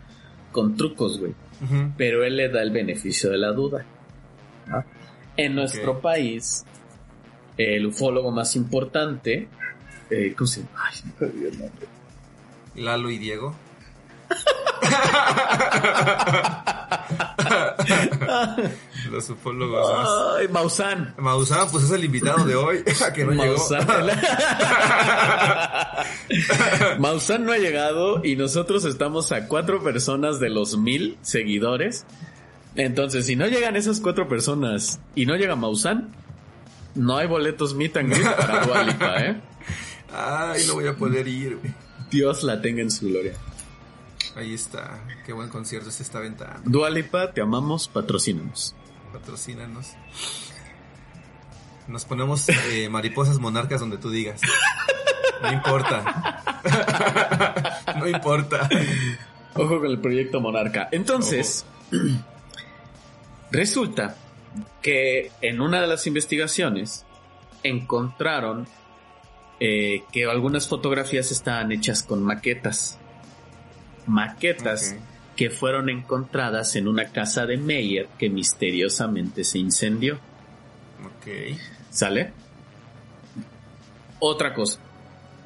con trucos, güey. Pero él le da el beneficio de la duda. En nuestro país, el ufólogo más importante, eh, ¿cómo se llama? Ay, el nombre. Lalo y Diego. Los ufólogos. Ay, Maussan. Maussan, pues es el invitado de hoy, que no llegó. Maussan. No ha llegado y nosotros estamos a cuatro personas de los mil seguidores. Entonces, si no llegan esas cuatro personas y no llega Maussan, no hay boletos meet and greet para Dua Lipa, ¿eh? Ay, no voy a poder ir. Dios la tenga en su gloria. Ahí está. Qué buen concierto se está aventando. Dua Lipa, te amamos, patrocínanos. Patrocínanos. Nos ponemos eh, mariposas monarcas donde tú digas. No importa. no importa. Ojo con el proyecto Monarca. Entonces, resulta que en una de las investigaciones encontraron eh, que algunas fotografías estaban hechas con maquetas. Maquetas que fueron encontradas en una casa de Meyer que misteriosamente se incendió. Ok. ¿Sale? Otra cosa.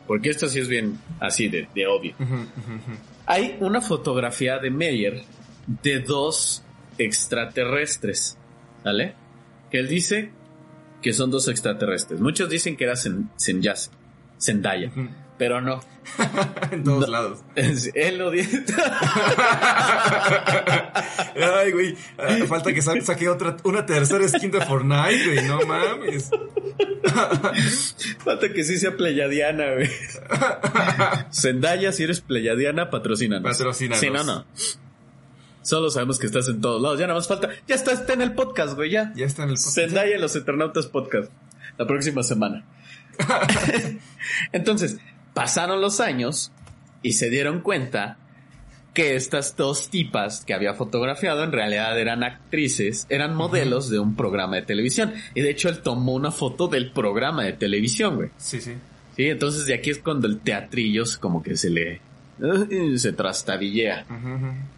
Porque esto sí es bien así de, de obvio. Hay una fotografía de Meyer de dos extraterrestres, ¿vale? Que él dice que son dos extraterrestres. Muchos dicen que era Zen- Zendaya, Ujú. Pero no. en todos No. lados. él lo dice. Ay, güey. ah, Falta que sa- saque otra, una tercera skin de Fortnite, güey. No mames. Falta que sí sea pleyadiana, güey. Zendaya, si eres pleyadiana, patrocínanos. Patrocínanos. Sí, no, no. Solo sabemos que estás en todos lados. Ya nada más falta. Ya está, está en el podcast, güey, ya. Ya está en el podcast. Zendaya y los Eternautas Podcast. La próxima semana. Entonces, pasaron los años y se dieron cuenta que estas dos tipas que había fotografiado en realidad eran actrices, eran modelos de un programa de televisión. Y de hecho él tomó una foto del programa de televisión, güey. Sí, sí. Sí, entonces de aquí es cuando el teatrillo como que se le eh, se trastabillea.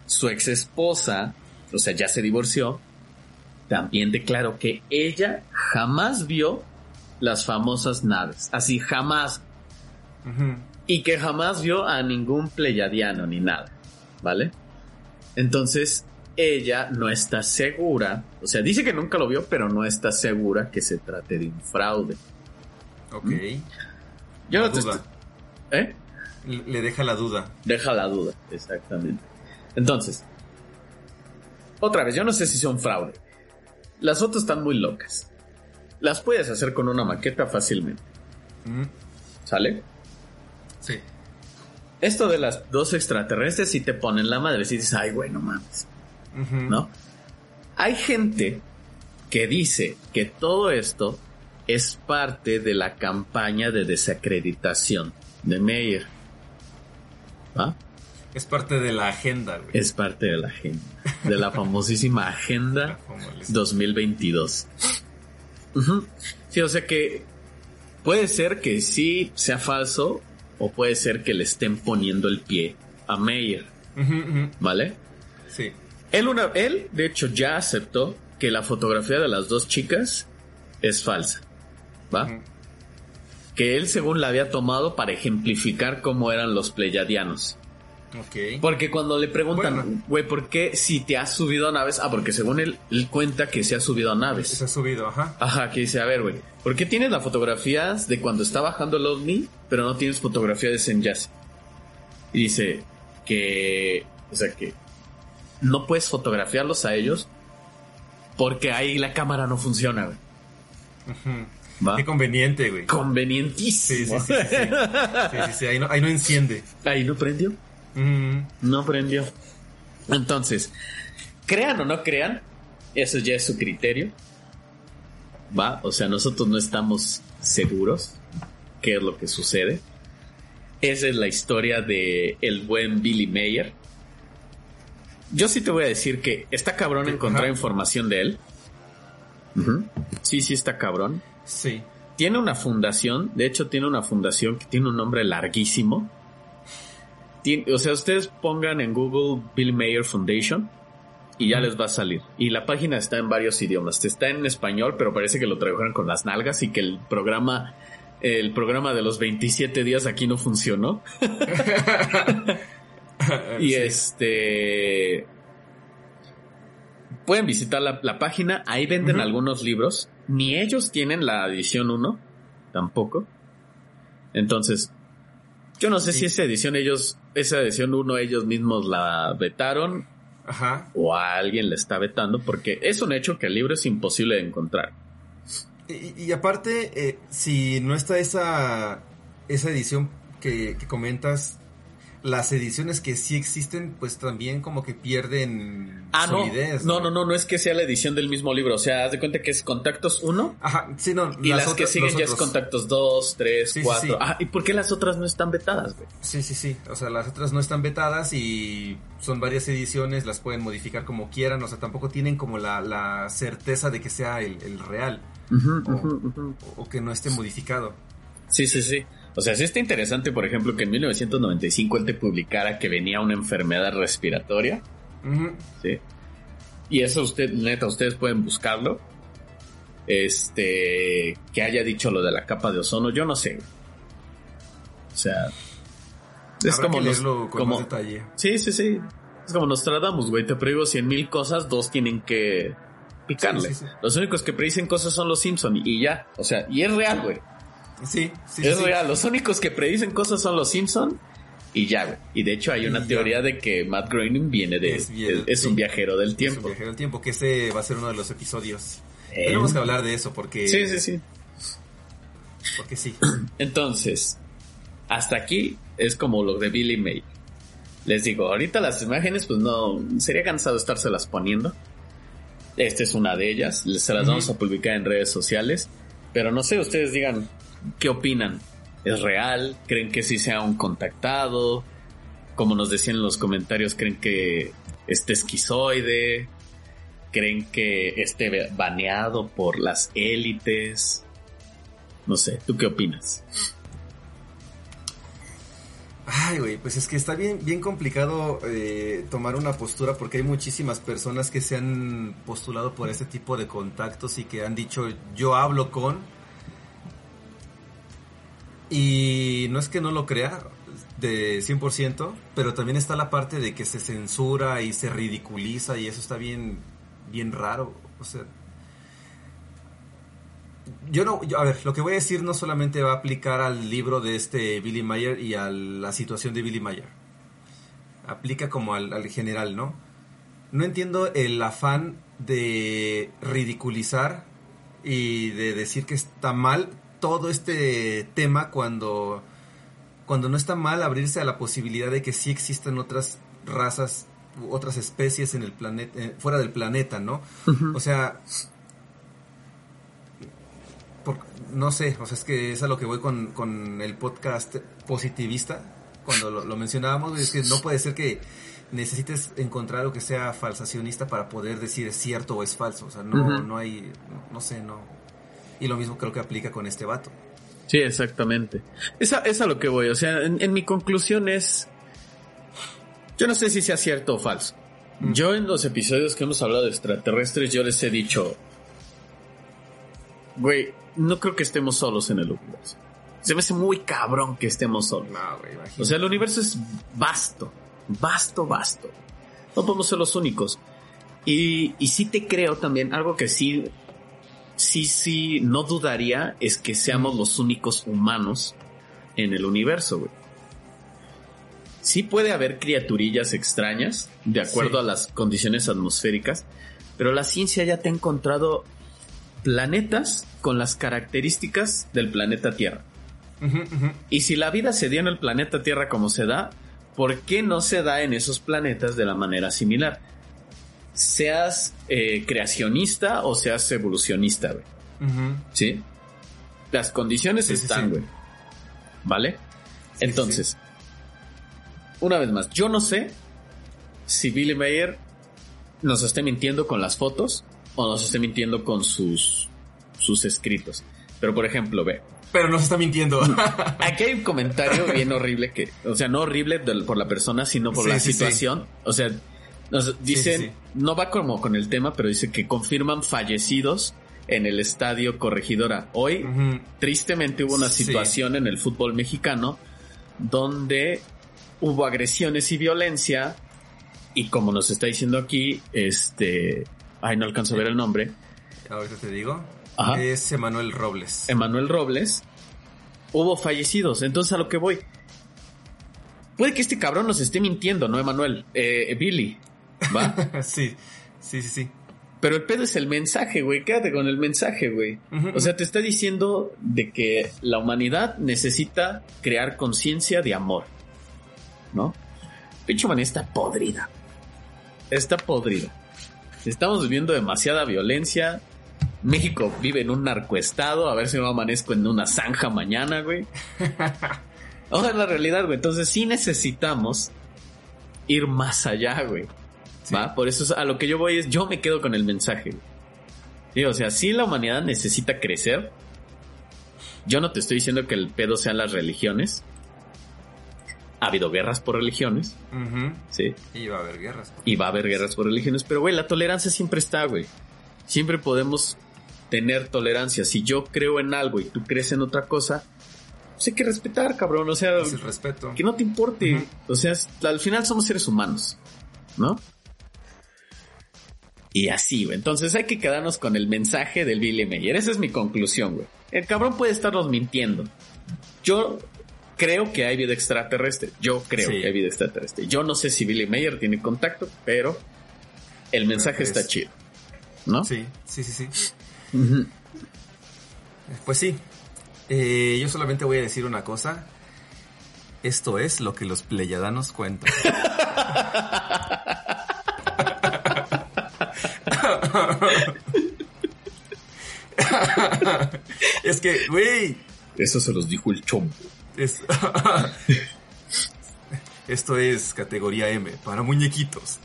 Su ex esposa, o sea, ya se divorció, también declaró que ella jamás vio las famosas naves. Así, jamás. Y que jamás vio a ningún pleyadiano ni nada. ¿Vale? Entonces, ella no está segura. O sea, dice que nunca lo vio, pero no está segura que se trate de un fraude. Ok. Yo no te ¿Eh? Le deja la duda. Deja la duda, exactamente. Entonces, otra vez, yo no sé si son fraude. Las fotos están muy locas. Las puedes hacer con una maqueta fácilmente. ¿Sale? Sí. Esto de las dos extraterrestres si te ponen la madre. Si dices, ay, bueno, mames. ¿No? Hay gente que dice que todo esto es parte de la campaña de desacreditación de Meyer. ¿Va? Es parte de la agenda, güey. Es parte de la agenda. De la famosísima Agenda 2022. Sí, o sea que puede ser que sí sea falso o puede ser que le estén poniendo el pie a Meyer. ¿Vale? Sí. Él, una, él, de hecho, ya aceptó que la fotografía de las dos chicas es falsa. ¿Va? Que él, según la había tomado para ejemplificar cómo eran los pleyadianos. Porque cuando le preguntan, güey, ¿por qué si te has subido a naves? Ah, porque según él, él cuenta que se ha subido a naves. Se ha subido, ajá. Ajá, que dice, a ver, güey, ¿por qué tienes las fotografías de cuando está bajando el ovni, pero no tienes fotografía de Senyasi? Y dice que, o sea, que no puedes fotografiarlos a ellos porque ahí la cámara no funciona, güey. Qué conveniente, güey. Convenientísimo. Sí, sí, sí. sí, sí, sí. Ahí, no, ahí no enciende. Ahí no prendió. No prendió. Entonces, crean o no crean, eso ya es su criterio. Va, o sea, nosotros no estamos seguros qué es lo que sucede. Esa es la historia de el buen Billy Mayer. Yo sí te voy a decir que está cabrón encontrar información de él. Sí, sí está cabrón. Sí. Tiene una fundación, de hecho tiene una fundación que tiene un nombre larguísimo o sea, ustedes pongan en Google Bill Mayer Foundation y ya les va a salir. Y la página está en varios idiomas. Está en español, pero parece que lo trabajaron con las nalgas y que el programa, el programa de los 27 días aquí no funcionó. y este pueden visitar la, página, ahí venden algunos libros. Ni ellos tienen la edición 1, tampoco. Entonces, yo no sé si esa edición ellos, esa edición uno ellos mismos la vetaron. Ajá. O a alguien le está vetando, porque es un hecho que el libro es imposible de encontrar. Y, aparte, eh, si no está esa, esa edición que, que comentas, las ediciones que sí existen, pues también como que pierden ah, solidez. No. no, no, no, es que sea la edición del mismo libro. O sea, haz de cuenta que es Contactos 1. Ajá, sí, no. Y las, que siguen ya es Contactos 2, 3, 4. Ah, ¿y por qué las otras no están vetadas, güey? Sí, sí, sí. O sea, las otras no están vetadas y son varias ediciones, las pueden modificar como quieran. O sea, tampoco tienen como la, la certeza de que sea el, real. o que no esté modificado. Sí, sí, sí. O sea, sí está interesante, por ejemplo, que en 1995 él te publicara que venía una enfermedad respiratoria. Sí. Y eso usted, neta, ustedes pueden buscarlo. Este, que haya dicho lo de la capa de ozono, yo no sé. O sea, es como leerlo con como, detalle. Sí, sí, sí. Es como nos tratamos, güey. Te predigo cien mil cosas, dos tienen que picarle. Los únicos que predicen cosas son los Simpson y ya. O sea, y es real, güey. Sí, sí. Es real. Los únicos que predicen cosas son los Simpson y ya, güey. Y de hecho hay una teoría de que Matt Groening viene de... Es, un viajero del tiempo. Es un viajero del tiempo, que ese va a ser uno de los episodios. Eh. Tenemos que hablar de eso porque... Sí, sí, sí. Porque sí. Entonces, hasta aquí es como lo de Billy May. Les digo, ahorita las imágenes, pues no, sería cansado estárselas poniendo. Esta es una de ellas, se las vamos a publicar en redes sociales. Pero no sé, ustedes digan, ¿Qué opinan? ¿Es real? ¿Creen que sí sea un contactado? Como nos decían en los comentarios, ¿creen que esté esquizoide? ¿Creen que esté baneado por las élites? No sé, ¿tú qué opinas? Ay, güey, pues es que está bien, bien complicado eh, tomar una postura porque hay muchísimas personas que se han postulado por este tipo de contactos y que han dicho yo hablo con y no es que no lo crea de 100%, pero también está la parte de que se censura y se ridiculiza y eso está bien, bien raro. O sea, yo no, a ver, lo que voy a decir no solamente va a aplicar al libro de este Billy Mayer y a la situación de Billy Mayer. Aplica como al, al general, ¿no? No entiendo el afán de ridiculizar y de decir que está mal todo este tema cuando, cuando no está mal abrirse a la posibilidad de que sí existan otras razas, otras especies en el planeta, eh, fuera del planeta, ¿no? O sea, no sé, o sea, es que es a lo que voy con, el podcast positivista, cuando lo, mencionábamos, es que no puede ser que necesites encontrar algo que sea falsacionista para poder decir es cierto o es falso, o sea, no, no hay, no, sé, no. Y lo mismo creo que aplica con este vato. Sí, exactamente. Es a, lo que voy, o sea, en, mi conclusión es, yo no sé si sea cierto o falso. Mm. Yo en los episodios que hemos hablado de extraterrestres, yo les he dicho, güey, no creo que estemos solos en el universo. Se me hace muy cabrón que estemos solos. o sea, el universo es vasto, vasto, vasto. No podemos ser los únicos. Y, y sí te creo también, algo que sí, sí, sí, no dudaría es que seamos los únicos humanos en el universo, güey. Sí puede haber criaturillas extrañas, de acuerdo a las condiciones atmosféricas, pero la ciencia ya te ha encontrado planetas con las características del planeta Tierra. Y si la vida se dio en el planeta Tierra como se da, ¿por qué no se da en esos planetas de la manera similar? Seas eh, creacionista o seas evolucionista, güey. ¿Sí? Las condiciones están, güey. ¿Vale? Entonces, una vez más, yo no sé si Billy Mayer nos esté mintiendo con las fotos o nos esté mintiendo con sus, sus escritos. Pero por ejemplo, ve. Pero nos está mintiendo. Aquí hay un comentario bien horrible que, o sea, no horrible por la persona, sino por la situación. O sea, nos dicen, no va como con el tema, pero dice que confirman fallecidos en el estadio Corregidora. Hoy, tristemente, hubo una situación en el fútbol mexicano donde hubo agresiones y violencia. Y como nos está diciendo aquí, este, Ay, no alcanzo a ver el nombre. Ahorita te digo. Es Emanuel Robles. Emanuel Robles. Hubo fallecidos. Entonces a lo que voy. Puede que este cabrón nos esté mintiendo, ¿no, Emanuel? Eh, Billy. ¿Va? sí, sí, sí, sí. Pero el pedo es el mensaje, güey. Quédate con el mensaje, güey. O sea, te está diciendo de que la humanidad necesita crear conciencia de amor. ¿No? Pinche humanidad está podrida. Está podrida. Estamos viviendo demasiada violencia. México vive en un narcoestado. A ver si me amanezco en una zanja mañana, güey. O es la realidad, güey. Entonces sí necesitamos ir más allá, güey. ¿Va? Por eso a lo que yo voy es, yo me quedo con el mensaje. Digo, o sea, si la humanidad necesita crecer. Yo no te estoy diciendo que el pedo sean las religiones ha habido guerras por religiones. Sí. Y va a haber guerras. y va a haber guerras por religiones. Pero, güey, la tolerancia siempre está, güey. Siempre podemos tener tolerancia. Si yo creo en algo y tú crees en otra cosa, pues hay que respetar, cabrón. O sea, el respeto. Que no te importe. O sea, al final somos seres humanos, ¿no? Y así, güey. Entonces hay que quedarnos con el mensaje del Billy Mayer. Esa es mi conclusión, güey. El cabrón puede estarnos mintiendo. Yo creo que hay vida extraterrestre. Yo creo que hay vida extraterrestre. Yo no sé si Billy Mayer tiene contacto, pero el mensaje está chido. ¿No? Sí, sí, sí, sí. Pues sí. Eh, yo solamente voy a decir una cosa. Esto es lo que los pleyadanos cuentan. es que, güey. Eso se los dijo el chombo. Esto es categoría M, para muñequitos.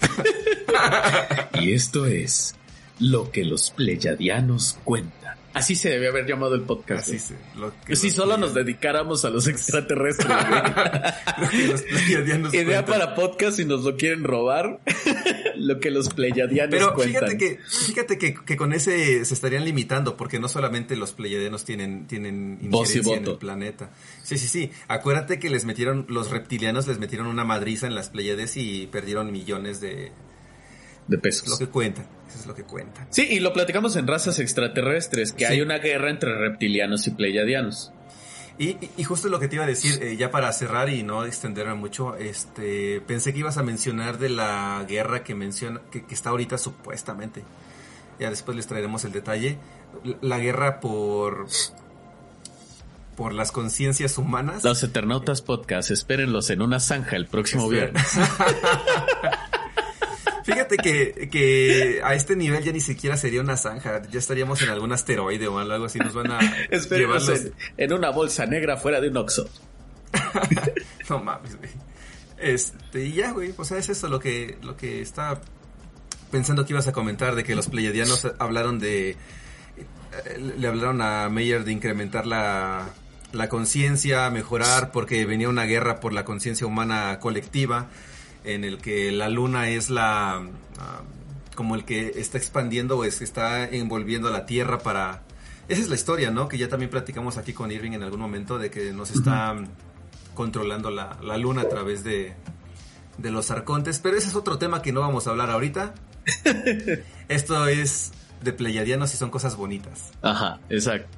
y esto es lo que los pleyadianos cuentan. Así se debe haber llamado el podcast. Así se, lo que si solo nos dedicáramos a los extraterrestres. Idea para podcast si nos lo quieren robar. lo que los pleyadianos Pero fíjate que, fíjate que, con ese se estarían limitando, porque no solamente los pleyadianos tienen, tienen injerencia en el planeta. Sí, sí, sí. Acuérdate que les metieron, los reptilianos les metieron una madriza en las Pleiades y perdieron millones de, de pesos. Lo que cuenta, eso es lo que cuenta. Sí, y lo platicamos en razas extraterrestres, que hay una guerra entre reptilianos y pleiadianos. Y, justo lo que te iba a decir, eh, ya para cerrar y no extenderme mucho, este, pensé que ibas a mencionar de la guerra que menciona, que, está ahorita supuestamente. Ya después les traeremos el detalle. La guerra por por las conciencias humanas. Los Eternautas Podcast, espérenlos en una zanja el próximo viernes. Fíjate que, a este nivel ya ni siquiera sería una zanja, ya estaríamos en algún asteroide o algo así, nos van a llevarlos... en, en, una bolsa negra fuera de un Oxxo. no mames, güey. Este, y ya, güey, o sea, es eso lo que, lo que está pensando que ibas a comentar, de que los pleiadianos hablaron de... Eh, le hablaron a Meyer de incrementar la, la conciencia, mejorar, porque venía una guerra por la conciencia humana colectiva en el que la luna es la ah, como el que está expandiendo o es está envolviendo a la Tierra para esa es la historia, ¿no? Que ya también platicamos aquí con Irving en algún momento de que nos está controlando la, luna a través de, de los arcontes, pero ese es otro tema que no vamos a hablar ahorita. Esto es de pleyadianos y son cosas bonitas. Ajá, exacto.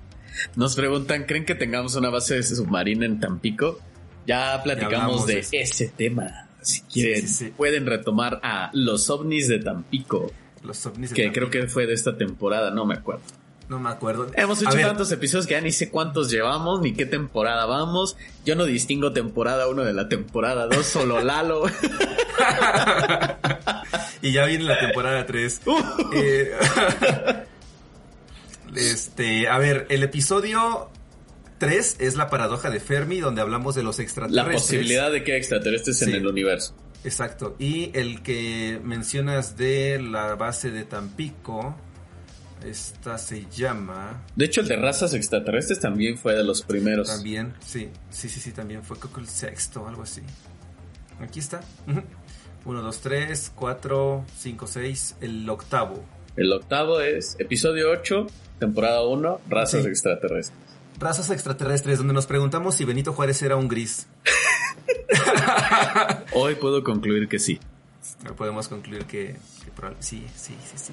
Nos preguntan, ¿creen que tengamos una base submarina en Tampico? Ya platicamos de ese tema si quieren, pueden retomar a Los ovnis de Tampico. Los ovnis de Que creo que fue de esta temporada, no me acuerdo. No me acuerdo. Hemos hecho tantos episodios que ya ni sé cuántos llevamos, ni qué temporada vamos. Yo no distingo temporada 1 de la temporada 2, solo Lalo. y ya viene la temporada 3. Uh. Eh, este, a ver, el episodio Es la paradoja de Fermi, donde hablamos de los extraterrestres. La posibilidad de que haya extraterrestres en el universo. Exacto. Y el que mencionas de la base de Tampico, esta se llama... De hecho, el de razas extraterrestres también fue de los primeros. También, sí. Sí, sí, sí, también fue creo el sexto, algo así. Aquí está. 1, 2, 3, 4, 5, 6. El octavo. El octavo es episodio 8, temporada 1, razas extraterrestres razas extraterrestres, donde nos preguntamos si Benito Juárez era un gris. Hoy puedo concluir que sí. Podemos concluir que, sí, sí, sí, sí.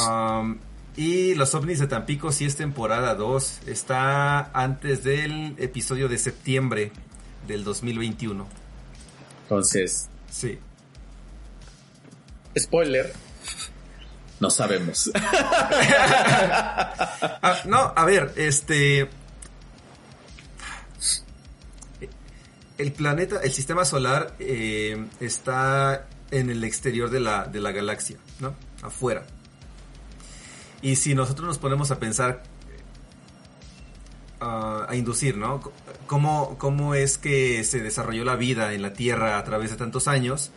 Um, y los ovnis de Tampico sí es temporada 2. Está antes del episodio de septiembre del 2021. Entonces. Sí. Spoiler, no sabemos. Ah, no, a ver, este. El planeta, el sistema solar eh, está en el exterior de la, de la galaxia, ¿no? Afuera. Y si nosotros nos ponemos a pensar, ah, a inducir, ¿no? ¿Cómo, ¿Cómo es que se desarrolló la vida en la Tierra a través de tantos años?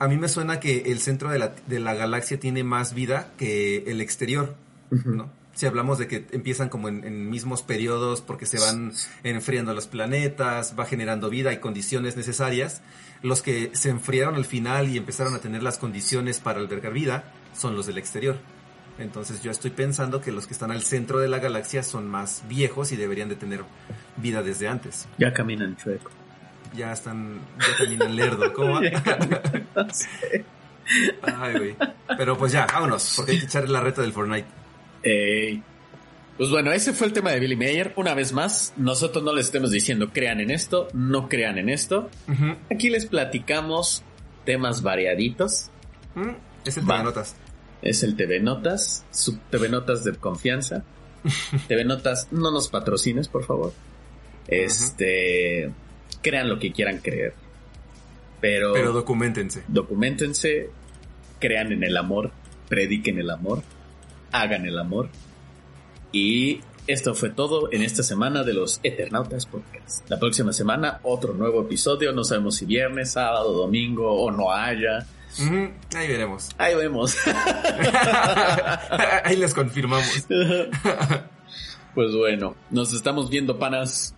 A mí me suena que el centro de la, de la galaxia tiene más vida que el exterior, ¿no? Si hablamos de que empiezan como en, mismos periodos porque se van enfriando los planetas, va generando vida y condiciones necesarias, los que se enfriaron al final y empezaron a tener las condiciones para albergar vida son los del exterior. Entonces yo estoy pensando que los que están al centro de la galaxia son más viejos y deberían de tener vida desde antes. Ya caminan chueco ya están, ya terminan lerdo. ¿Cómo Ay, güey. Pero pues ya, vámonos, porque hay que echar la reta del Fortnite. Pues bueno, ese fue el tema de Billy Mayer. Una vez más, nosotros no les estemos diciendo crean en esto, no crean en esto. Aquí les platicamos temas variaditos. Mm, es el TV Notas. Es el TV Notas, su TV Notas de confianza. TV Notas, no nos patrocines, por favor. Este crean lo que quieran creer. Pero, pero documentense. Documentense, crean en el amor, prediquen el amor, hagan el amor. Y esto fue todo en esta semana de los Eternautas Podcast. La próxima semana otro nuevo episodio, no sabemos si viernes, sábado, domingo o no haya. Ahí veremos. Ahí vemos. Ahí les confirmamos. pues bueno, nos estamos viendo, panas.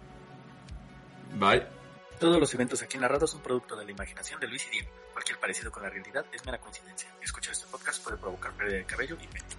Bye. Todos los eventos aquí narrados son producto de la imaginación de Luis y Diego. Cualquier parecido con la realidad es mera coincidencia. Escuchar este podcast puede provocar pérdida de cabello y mente.